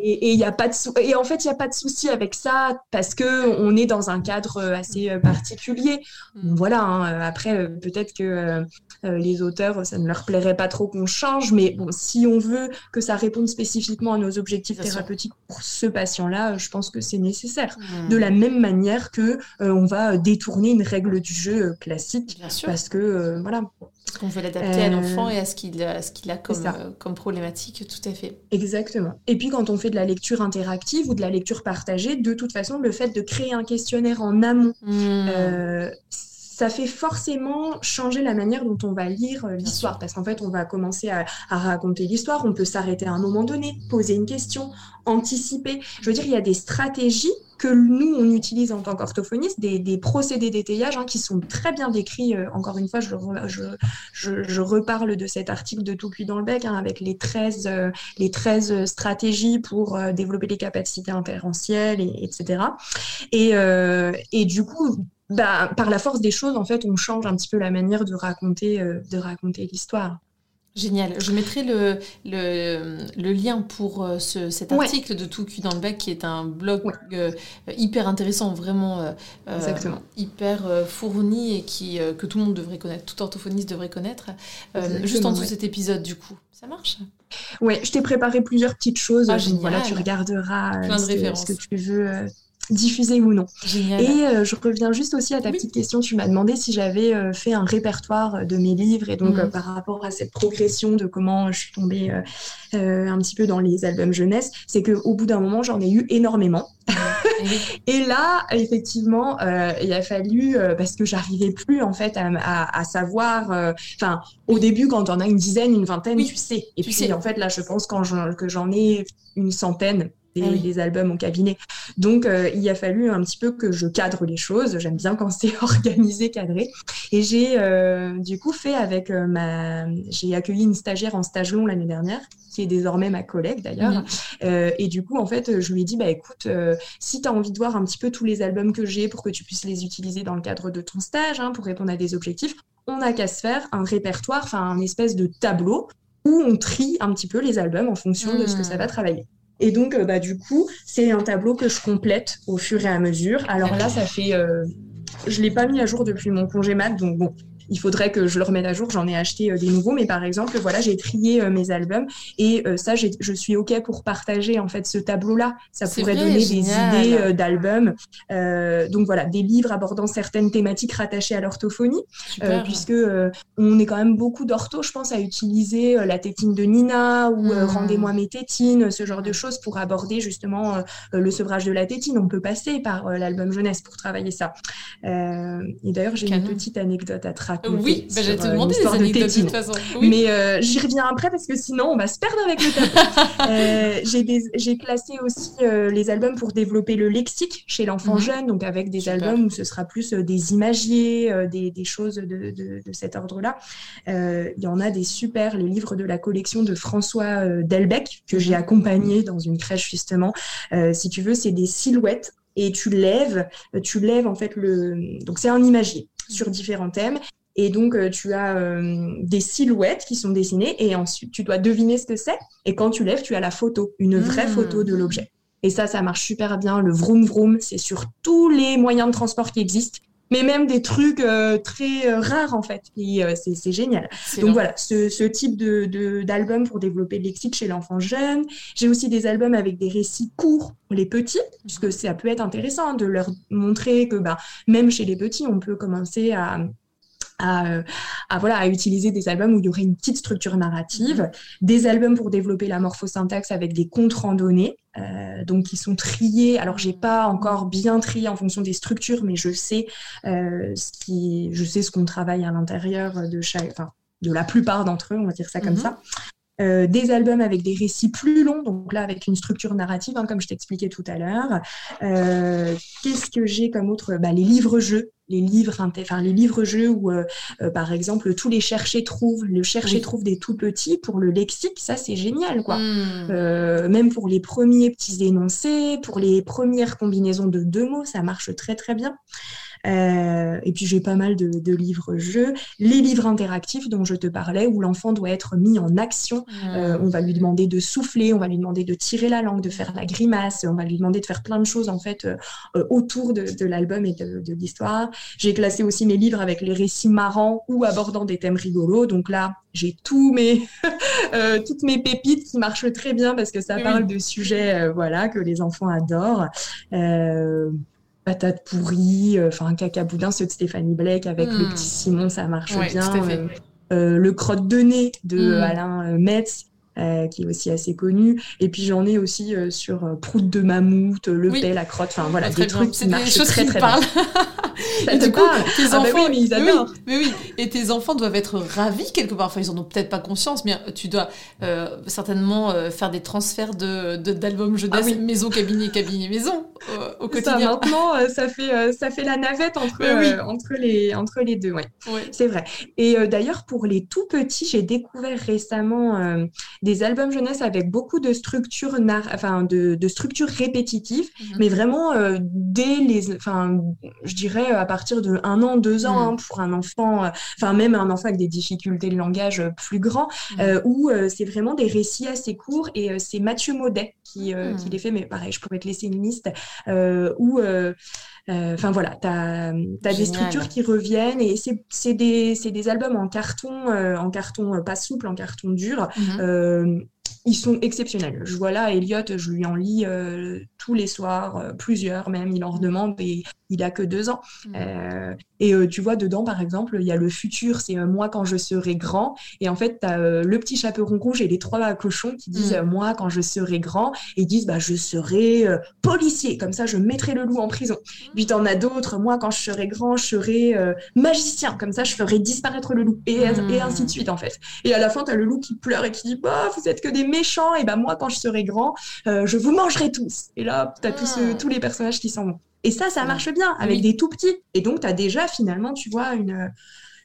Et, y a pas de et en fait, il n'y a pas de souci avec ça parce que on est dans un cadre euh, assez euh, particulier. Mm. voilà, hein, euh, après, peut-être que les auteurs, ça ne leur plairait pas trop qu'on change, mais bon, si on veut que ça réponde spécifiquement à nos objectifs thérapeutiques pour ce patient-là, je pense que c'est nécessaire. Mm. De la même manière que on va détourner une règle du jeu classique parce que voilà. Qu'on veut l'adapter à l'enfant et à ce qu'il a, ce qu'il a comme, euh, comme problématique, tout à fait. Exactement. Et puis quand on fait de la lecture interactive ou de la lecture partagée, de toute façon, le fait de créer un questionnaire en amont, hmm. euh, ça fait forcément changer la manière dont on va lire euh, l'histoire. Parce qu'en fait, on va commencer à, à raconter l'histoire, on peut s'arrêter à un moment donné, poser une question, anticiper. Je veux dire, il y a des stratégies que nous, on utilise en tant qu'orthophoniste, des, procédés d'étayage hein, qui sont très bien décrits. Euh, encore une fois, je, je, je, reparle de cet article de Tout cuit dans le bec, hein, avec les 13, euh, les 13 stratégies pour euh, développer les capacités inférentielles, et, etc. Et, et du coup, bah, par la force des choses, en fait, on change un petit peu la manière de raconter, de raconter l'histoire. Génial. Je mettrai le, le, lien pour euh, ce, cet article de Tout dans le bec qui est un blog euh, hyper intéressant, vraiment euh, hyper fourni et qui, que tout le monde devrait connaître, tout orthophoniste devrait connaître. juste en dessous de cet épisode, du coup. Ça marche? Ouais, je t'ai préparé plusieurs petites choses. Ah, voilà, tu regarderas ce, que tu veux diffusé ou non. Et euh, je reviens juste aussi à ta petite question. Tu m'as demandé si j'avais euh, fait un répertoire de mes livres et donc mm. euh, par rapport à cette progression de comment je suis tombée un petit peu dans les albums jeunesse, c'est qu'au bout d'un moment, j'en ai eu énormément. et là, effectivement, il a fallu parce que j'arrivais plus en fait à, savoir. Enfin, au début, quand on a une dizaine, une vingtaine, tu sais. Et puis sais. en fait, là, je pense quand que j'en ai une centaine, ah des, albums au cabinet. Donc, euh, il a fallu un petit peu que je cadre les choses. J'aime bien quand c'est organisé, cadré. Et j'ai euh, du coup fait avec euh, ma... J'ai accueilli une stagiaire en stage long l'année dernière, qui est désormais ma collègue d'ailleurs. et du coup, en fait, je lui ai dit, bah écoute, si tu as envie de voir un petit peu tous les albums que j'ai pour que tu puisses les utiliser dans le cadre de ton stage, hein, pour répondre à des objectifs, on n'a qu'à se faire un répertoire, enfin un espèce de tableau où on trie un petit peu les albums en fonction de ce que ça va travailler. Et donc, euh, bah, du coup, c'est un tableau que je complète au fur et à mesure. Alors là, ça fait. Euh, je ne l'ai pas mis à jour depuis mon congé mat, donc bon, il faudrait que je le remette à jour. J'en ai acheté euh, des nouveaux, mais par exemple, voilà, j'ai trié euh, mes albums et euh, ça, je suis OK pour partager en fait ce tableau-là. Ça pourrait donner des idées d'albums. donc voilà, des livres abordant certaines thématiques rattachées à l'orthophonie, puisque on est quand même beaucoup d'ortho, je pense, à utiliser la tétine de Nina ou hmm. Rendez-moi mes tétines, ce genre de choses pour aborder justement le sevrage de la tétine. On peut passer par l'album jeunesse pour travailler ça. et d'ailleurs, j'ai une petite anecdote à oui, bah, j'allais te euh, demander des anecdotes de, toute façon. Mais euh, j'y reviens après parce que sinon on va se perdre avec le tableau. Euh, j'ai classé aussi les albums pour développer le lexique chez l'enfant mhm. jeune, donc avec des albums où ce sera plus des imagiers, des, des, choses de, de, de cet ordre-là. Il y en a des super, les livres de la collection de François Delbecq que j'ai mhm. accompagné dans une crèche justement. si tu veux, c'est des silhouettes et tu lèves, tu lèves en fait le. Donc c'est un imagier sur différents thèmes et donc, euh, tu as euh, des silhouettes qui sont dessinées et ensuite, tu dois deviner ce que c'est. Et quand tu lèves, tu as la photo, une vraie mmh. photo de l'objet. Et ça, ça marche super bien. Le vroom vroom, c'est sur tous les moyens de transport qui existent mais même des trucs euh, très rares en fait. Et c'est génial. Donc voilà, ce, ce type de d'album pour développer le lexique chez l'enfant jeune. J'ai aussi des albums avec des récits courts pour les petits, puisque ça peut être intéressant de leur montrer que bah, même chez les petits, on peut commencer à à, à, voilà, à utiliser des albums où il y aurait une petite structure narrative, des albums pour développer la morphosyntaxe avec des comptes randonnées, euh, donc qui sont triés. Alors j'ai pas encore bien trié en fonction des structures, mais je sais euh, ce qui, je sais ce qu'on travaille à l'intérieur de chaque, enfin de la plupart d'entre eux, on va dire ça comme Mhm. ça. Euh, des albums avec des récits plus longs, donc là avec une structure narrative, hein, comme je t'expliquais tout à l'heure. Euh, Qu'est-ce que j'ai comme autre? Bah, Les livres-jeux, les livres, enfin les livres-jeux où, euh, euh, par exemple, tous les chercher-trouvent, le Oui. chercher-trouve des tout petits pour le lexique, ça c'est génial, quoi. Hmm. Euh, même pour les premiers petits énoncés, pour les premières combinaisons de deux mots, ça marche très très bien. Euh, et puis j'ai pas mal de, de livres-jeux, les livres interactifs dont je te parlais, où l'enfant doit être mis en action. Euh, on va lui demander de souffler, on va lui demander de tirer la langue, de faire la grimace, on va lui demander de faire plein de choses en fait euh, euh, autour de, de l'album et de, de l'histoire. J'ai classé aussi mes livres avec les récits marrants ou abordant des thèmes rigolos. Donc là, j'ai tous mes, euh, toutes mes pépites qui marchent très bien parce que ça Oui. parle de sujets euh, voilà, que les enfants adorent. Euh, Patates pourries, euh, enfin caca boudin, ceux de Stéphanie Blake avec le Mm. petit Simon, ça marche Ouais, bien. Euh, euh, le crotte de nez de Mm. Alain Metz, qui est aussi assez connu. Et puis j'en ai aussi euh, sur euh, Prout de mammouth, le Oui. pet, la crotte, enfin voilà, Ah, des trucs qui marchent très très bien. Ça Et te du coup, parle? tes Ah bah enfants, oui, mais ils oui, adorent. mais oui, et tes enfants doivent être ravis quelque part. Enfin, ils en ont peut-être pas conscience, mais tu dois euh, certainement euh, faire des transferts de d'albums jeunesse, Ah oui. maison, cabinet, cabinet, maison euh, au Ça, quotidien. maintenant, euh, ça fait, euh, ça fait la navette entre, oui. euh, entre, les, entre les deux. Ouais. Ouais. C'est vrai. Et euh, d'ailleurs, pour les tout petits, j'ai découvert récemment euh, des albums jeunesse avec beaucoup de structures, nar- enfin, de, de structures répétitives, Mhm. mais vraiment euh, dès les, enfin, je dirais à partir de un an, deux ans, Mhm. hein, pour un enfant, euh, enfin même un enfant avec des difficultés de langage euh, plus grands, Mhm. euh, où c'est vraiment des récits assez courts et c'est Mathieu Maudet qui, euh, Mhm. qui les fait, mais pareil, je pourrais te laisser une liste où Enfin voilà, tu as, des Génial. structures qui reviennent et c'est des, c'est des albums en carton, euh, en carton euh, pas souple, en carton dur. Mhm. Euh, ils sont exceptionnels. Je vois là, Elliot, je lui en lis euh, tous les soirs, euh, plusieurs même, il en redemande et il a que deux ans. Mhm. Euh, et euh, tu vois, dedans, par exemple, il y a le futur, c'est moi quand je serai grand. Et en fait, tu as le petit chaperon rouge et les trois cochons qui disent euh, moi quand je serai grand. Et ils disent bah, je serai policier, comme ça je mettrai le loup en prison. Puis t'en as d'autres, moi quand je serai grand, je serai euh, magicien, comme ça je ferai disparaître le loup. Et, et ainsi de suite en fait. Et à la fin, tu as le loup qui pleure et qui dit bah, vous êtes que des méchants. Et bah, moi quand je serai grand, euh, je vous mangerai tous. Et là, tu as tous, euh, Ah. tous les personnages qui s'en vont. Et ça, ça Ouais. marche bien avec Oui. des tout petits. Et donc, tu as déjà finalement, tu vois, une,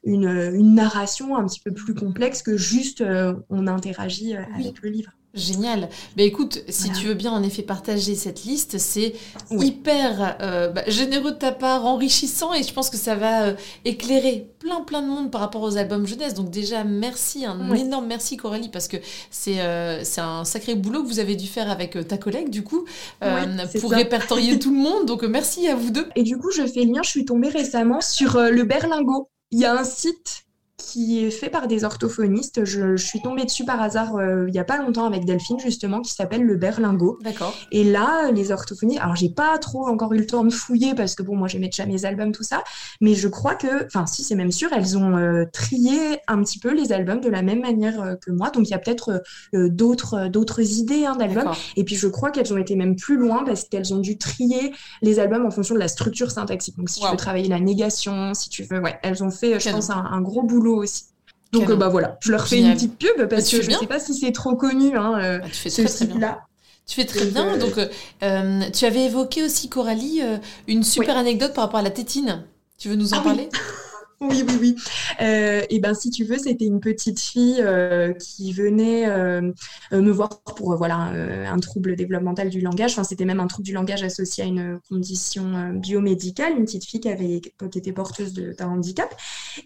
une, une narration un petit peu plus complexe que juste euh, on interagit euh, Oui. avec le livre. Génial. Mais écoute, si Voilà. tu veux bien en effet partager cette liste, c'est Oui. hyper euh, bah, généreux de ta part, enrichissant, et je pense que ça va euh, éclairer plein plein de monde par rapport aux albums jeunesse. Donc déjà, merci, un Oui. énorme merci Coralie, parce que c'est euh, c'est un sacré boulot que vous avez dû faire avec ta collègue, du coup, euh, pour ça. répertorier tout le monde. Donc merci à vous deux. Et du coup, je fais le lien, je suis tombée récemment sur le Berlingot. Il y a un site qui est fait par des orthophonistes. Je, je suis tombée dessus par hasard euh, il n'y a pas longtemps avec Delphine, justement, qui s'appelle le Berlingot. D'accord. Et là, les orthophonistes, alors j'ai pas trop encore eu le temps de fouiller parce que bon, moi j'aimais déjà mes albums, tout ça, mais je crois que, enfin, si c'est même sûr, elles ont euh, trié un petit peu les albums de la même manière euh, que moi. Donc il y a peut-être d'autres d'autres idées hein, d'albums. Et puis je crois qu'elles ont été même plus loin parce qu'elles ont dû trier les albums en fonction de la structure syntaxique. Donc si tu veux travailler la négation, si tu veux, ouais, elles ont fait, je pense, un, un gros boulot aussi. Donc euh, bah voilà, je leur fais Génial. une petite pub parce tu que je bien. sais pas si c'est trop connu, hein, euh, tu fais ce très très bien. site-là. Tu fais très bien. euh, Donc, euh, euh, tu avais évoqué aussi, Coralie, euh, une super anecdote par rapport à la tétine. Tu veux nous en Ah parler? Oui, oui, oui. Euh, et ben, si tu veux, c'était une petite fille euh, qui venait euh, euh, me voir pour euh, voilà euh, un trouble développemental du langage. Enfin, c'était même un trouble du langage associé à une condition euh, biomédicale. Une petite fille qui avait qui était porteuse d'un handicap.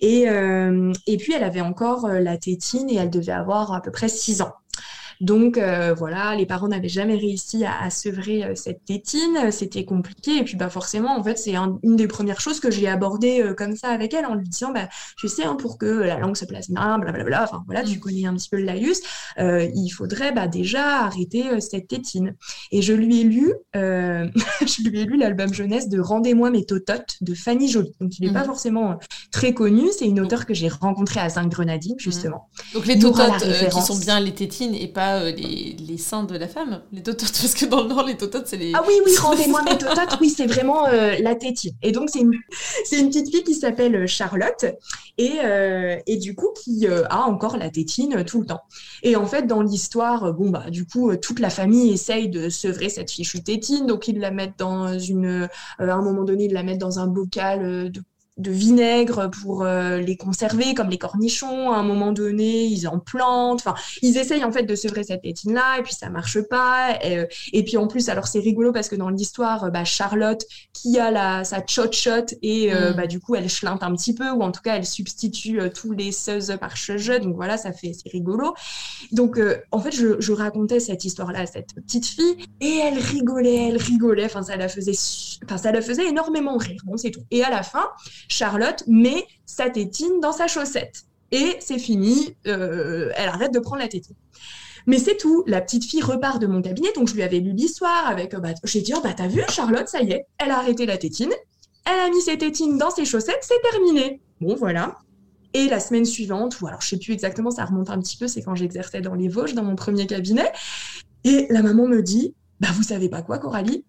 Et euh, et puis elle avait encore euh, la tétine et elle devait avoir à peu près 6 ans. Donc euh, voilà, les parents n'avaient jamais réussi à, à sevrer euh, cette tétine, c'était compliqué. Et puis bah forcément, en fait, c'est un- une des premières choses que j'ai abordées euh, comme ça avec elle en lui disant, bah tu sais, hein, pour que la langue se place bien, blablabla. Enfin voilà, tu Mm. connais un petit peu le laïus. euh, il faudrait bah, déjà arrêter euh, cette tétine. Et je lui ai lu, euh, je lui ai lu l'album jeunesse de Rendez-moi mes tototes de Fanny Joly. Donc il n'est pas Mhm. forcément euh, très connu. C'est une auteure que j'ai rencontrée à Zinc Grenadine justement. Donc, les tototes euh, qui sont bien les tétines et pas pas les, les, seins de la femme, les tototes, parce que dans le Nord, les tototes, c'est les... Ah oui, oui, rendez-moi mes tototes, oui, c'est vraiment la tétine. Et donc, c'est une, une petite fille qui s'appelle Charlotte, et, et du coup, qui a encore la tétine tout le temps. Et en fait, dans l'histoire, bon, bah, du coup, toute la famille essaye de sevrer cette fichue tétine, donc ils la mettent dans une... à un moment donné, ils la mettent dans un bocal de de vinaigre pour euh, les conserver, comme les cornichons. À un moment donné, ils en plantent. Enfin, ils essayent en fait de sevrer cette tétine-là, et puis ça marche pas. Et, euh, et puis en plus, alors c'est rigolo parce que dans l'histoire, bah, Charlotte, qui a la, sa chot-chot, et euh, mm. bah, du coup, elle chlinte un petit peu, ou en tout cas, elle substitue tous les seuses par cheveux. Donc voilà, ça fait, c'est rigolo. Donc en fait, je, je racontais cette histoire-là à cette petite fille, et elle rigolait, elle rigolait. Enfin, ça la faisait, enfin, ça la faisait énormément rire. Bon, c'est tout. Et à la fin, Charlotte met sa tétine dans sa chaussette. Et c'est fini, euh, elle arrête de prendre la tétine. Mais c'est tout. La petite fille repart de mon cabinet, donc je lui avais lu l'histoire avec. Euh, bah, J'ai dit, oh, bah t'as vu, Charlotte, ça y est, elle a arrêté la tétine, elle a mis ses tétines dans ses chaussettes, c'est terminé. Bon, voilà. Et la semaine suivante, ou alors je sais plus exactement, ça remonte un petit peu, c'est quand j'exerçais dans les Vosges, dans mon premier cabinet. Et la maman me dit, bah vous savez pas quoi, Coralie?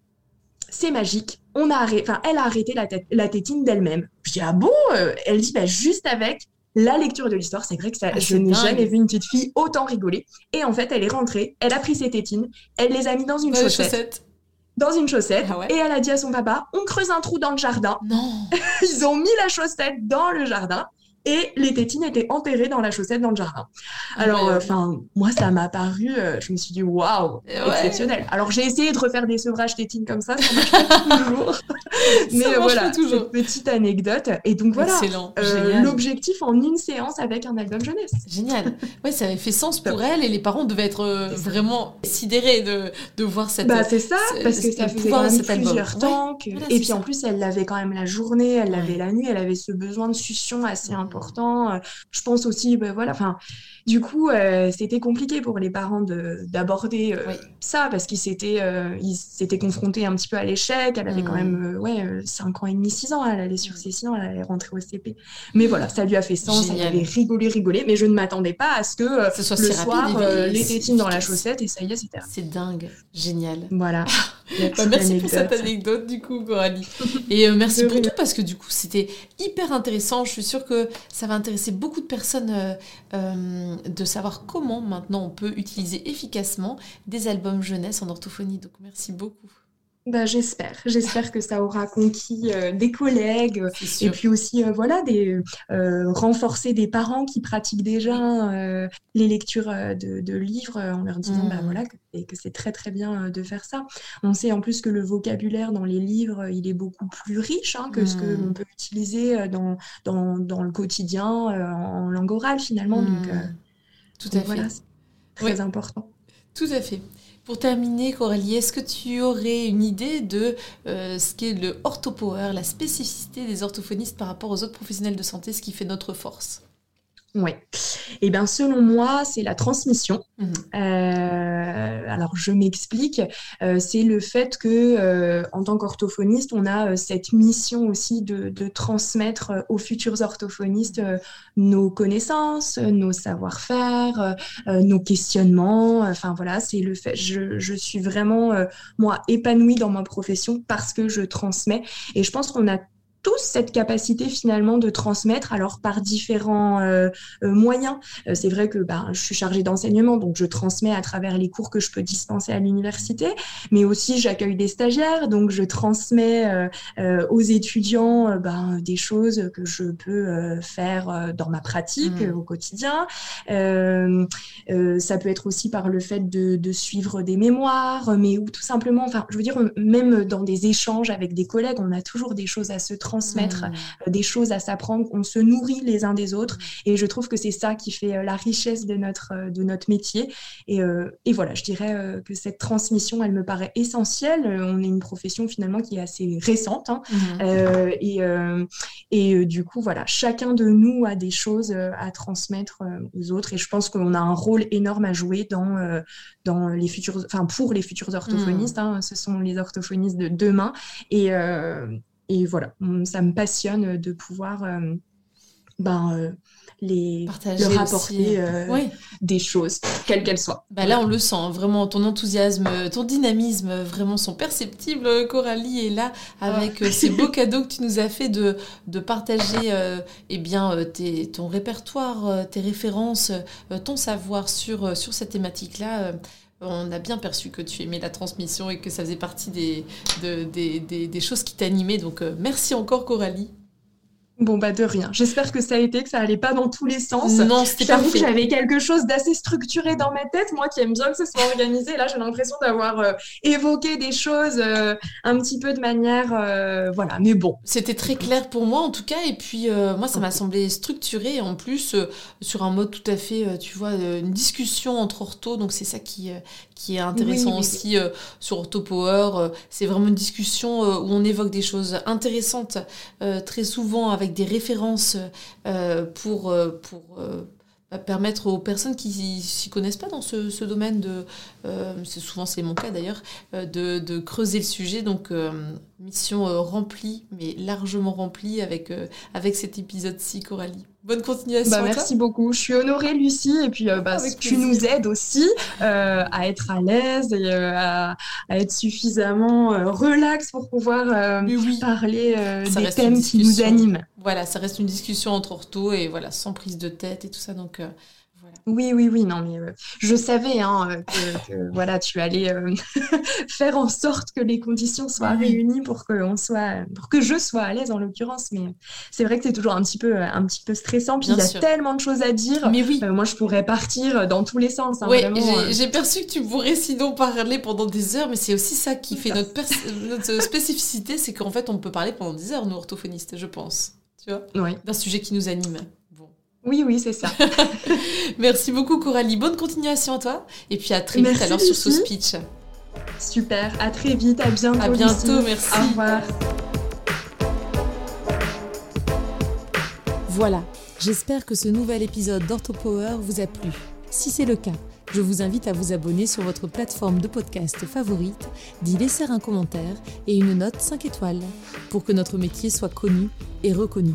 C'est magique. On a arrêté, enfin, elle a arrêté la, la tétine d'elle-même. Je dis ah bon euh, Elle dit bah juste avec la lecture de l'histoire, c'est vrai que ça, ah, je n'ai jamais vu une petite fille autant rigoler. Et en fait, elle est rentrée, elle a pris ses tétines, elle les a mis dans une chaussette. Dans une chaussette. Ah et elle a dit à son papa, on creuse un trou dans le jardin. Non. Ils ont mis la chaussette dans le jardin et les tétines étaient enterrées dans la chaussette dans le jardin. Alors, enfin, moi, ça m'a paru, euh, je me suis dit, waouh, exceptionnel. Alors, j'ai essayé de refaire des sevrages tétines comme ça, ça marche pas toujours. Mais ça voilà, toujours. petite anecdote. Et donc, voilà, euh, l'objectif en une séance avec un album jeunesse. Génial. Oui, ça avait fait sens pour elle et les parents devaient être euh, vraiment sidérés de, de voir cette. Bah, c'est ça, parce que ça faisait quand même plusieurs temps. et puis, en plus, elle l'avait quand même la journée, elle l'avait la nuit, elle avait ce besoin de succion assez important important. Euh, je pense aussi, ben voilà, enfin, du coup, euh, c'était compliqué pour les parents d'aborder euh, ça parce qu'ils s'étaient ils s'étaient confrontés un petit peu à l'échec. Elle avait quand mmh. même ouais, 5 ans et demi, 6 ans. Elle allait sur ses 6 ans, elle allait rentrer au CP. Mais voilà, ça lui a fait sens. Elle avait rigolé, rigolé. Mais je ne m'attendais pas à ce que ce soit le soir, les tétines dans la chaussette et ça y est, c'était. C'est dingue. Génial. Voilà. Bah, merci pour cette anecdote du coup, Coralie. Et merci pour tout parce que du coup, c'était hyper intéressant. Je suis sûre que ça va intéresser beaucoup de personnes euh, euh, de savoir comment maintenant on peut utiliser efficacement des albums jeunesse en orthophonie. Donc merci beaucoup. Bah, j'espère. J'espère que ça aura conquis euh, des collègues et puis aussi euh, voilà des euh, renforcer des parents qui pratiquent déjà les lectures de, livres en leur disant bah, mmh. voilà que, que c'est très très bien de faire ça. On sait en plus que le vocabulaire dans les livres il est beaucoup plus riche hein, que ce que l'on mmh. peut utiliser dans, dans, dans le quotidien en langue orale finalement. Donc, mmh. Tout à fait. très important. Tout à fait. Pour terminer, Coralie, est-ce que tu aurais une idée de euh, ce qu'est le orthopower, la spécificité des orthophonistes par rapport aux autres professionnels de santé, ce qui fait notre force? Oui. Eh bien, selon moi, c'est la transmission. Mmh. Euh, alors, je m'explique. Euh, c'est le fait que, euh, en tant qu'orthophoniste, on a cette mission aussi de, transmettre aux futurs orthophonistes nos connaissances, nos savoir-faire, nos questionnements. Enfin, voilà, c'est le fait. Je, je suis vraiment, moi, épanouie dans ma profession parce que je transmets. Et je pense qu'on a tous cette capacité finalement de transmettre, alors par différents euh, euh, moyens. Euh, c'est vrai que ben, je suis chargée d'enseignement, donc je transmets à travers les cours que je peux dispenser à l'université, mais aussi j'accueille des stagiaires, donc je transmets aux étudiants ben, des choses que je peux faire dans ma pratique mmh. au quotidien. ça peut être aussi par le fait de, de, suivre des mémoires, mais ou tout simplement, enfin, je veux dire, même dans des échanges avec des collègues, on a toujours des choses à se transmettre transmettre mmh. euh, des choses, à s'apprendre. On se nourrit les uns des autres. Et je trouve que c'est ça qui fait euh, la richesse de notre, euh, de notre métier. Et, et voilà, je dirais que cette transmission, elle me paraît essentielle. On est une profession finalement qui est assez récente. Hein. Mmh. et, et du coup, voilà, chacun de nous a des choses à transmettre aux autres. Et je pense qu'on a un rôle énorme à jouer dans, dans les futurs, enfin pour les futurs orthophonistes. Mmh. Hein. ce sont les orthophonistes de demain. Et, et voilà, ça me passionne de pouvoir euh, ben, les, leur apporter euh, des choses, quelles qu'elles soient. Bah là, on le sent, hein, vraiment, ton enthousiasme, ton dynamisme, vraiment sont perceptibles. Coralie est là avec ah. ces beaux cadeaux que tu nous as fait de, de partager eh bien, tes, ton répertoire, tes références, ton savoir sur, sur cette thématique-là on a bien perçu que tu aimais la transmission et que ça faisait partie des, choses qui t'animaient. Donc, euh, merci encore, Coralie. Bon, bah de rien. J'espère que ça a été, que ça allait pas dans tous les sens. Non, c'était J'avoue que j'avais quelque chose d'assez structuré dans ma tête. Moi qui aime bien que ce soit organisé, là, j'ai l'impression d'avoir euh, évoqué des choses euh, un petit peu de manière. Euh, voilà, mais bon. C'était très clair pour moi, en tout cas. Et puis, moi, ça m'a semblé structuré. En plus, sur un mode tout à fait, tu vois, une discussion entre orthos. Donc, c'est ça qui, qui est intéressant aussi sur Ortho Power. c'est vraiment une discussion où on évoque des choses intéressantes, très souvent avec des références euh, pour, euh, euh, bah, permettre aux personnes qui s'y connaissent pas dans ce, domaine de c'est souvent c'est mon cas d'ailleurs de, creuser le sujet. Donc mission remplie mais largement remplie avec avec cet épisode-ci Coralie Bonne continuation. Bah, merci beaucoup. Je suis honorée, Lucie. Et puis, euh, bah, tu nous aides aussi euh, à être à l'aise et euh, à, être suffisamment relax pour pouvoir parler des thèmes qui nous animent. Voilà, ça reste une discussion entre orthos et voilà, sans prise de tête et tout ça. Donc, oui, oui, oui, non, mais euh, je savais hein, euh, que, voilà, tu allais euh, faire en sorte que les conditions soient réunies pour que on soit, pour que je sois à l'aise en l'occurrence. Mais c'est vrai que c'est toujours un petit peu, un petit peu stressant. Puis il y a tellement de choses à dire. Mais oui. moi, je pourrais partir dans tous les sens. Hein, oui, j'ai perçu que tu pourrais sinon parler pendant des heures, mais c'est aussi ça qui fait notre, notre spécificité, c'est qu'en fait, on peut parler pendant des heures, nous orthophonistes, je pense. Tu vois Oui. D'un sujet qui nous anime. Oui, oui, c'est ça. Merci beaucoup, Coralie. Bonne continuation à toi. Et puis à très vite alors sur ce speech. Super. À très vite. À bientôt. À bientôt. Merci. Au revoir. Voilà. J'espère que ce nouvel épisode d'OrthoPower vous a plu. Si c'est le cas, je vous invite à vous abonner sur votre plateforme de podcast favorite, d'y laisser un commentaire et une note 5 étoiles pour que notre métier soit connu et reconnu.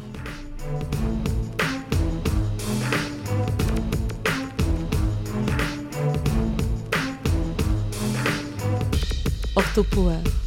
Orthopower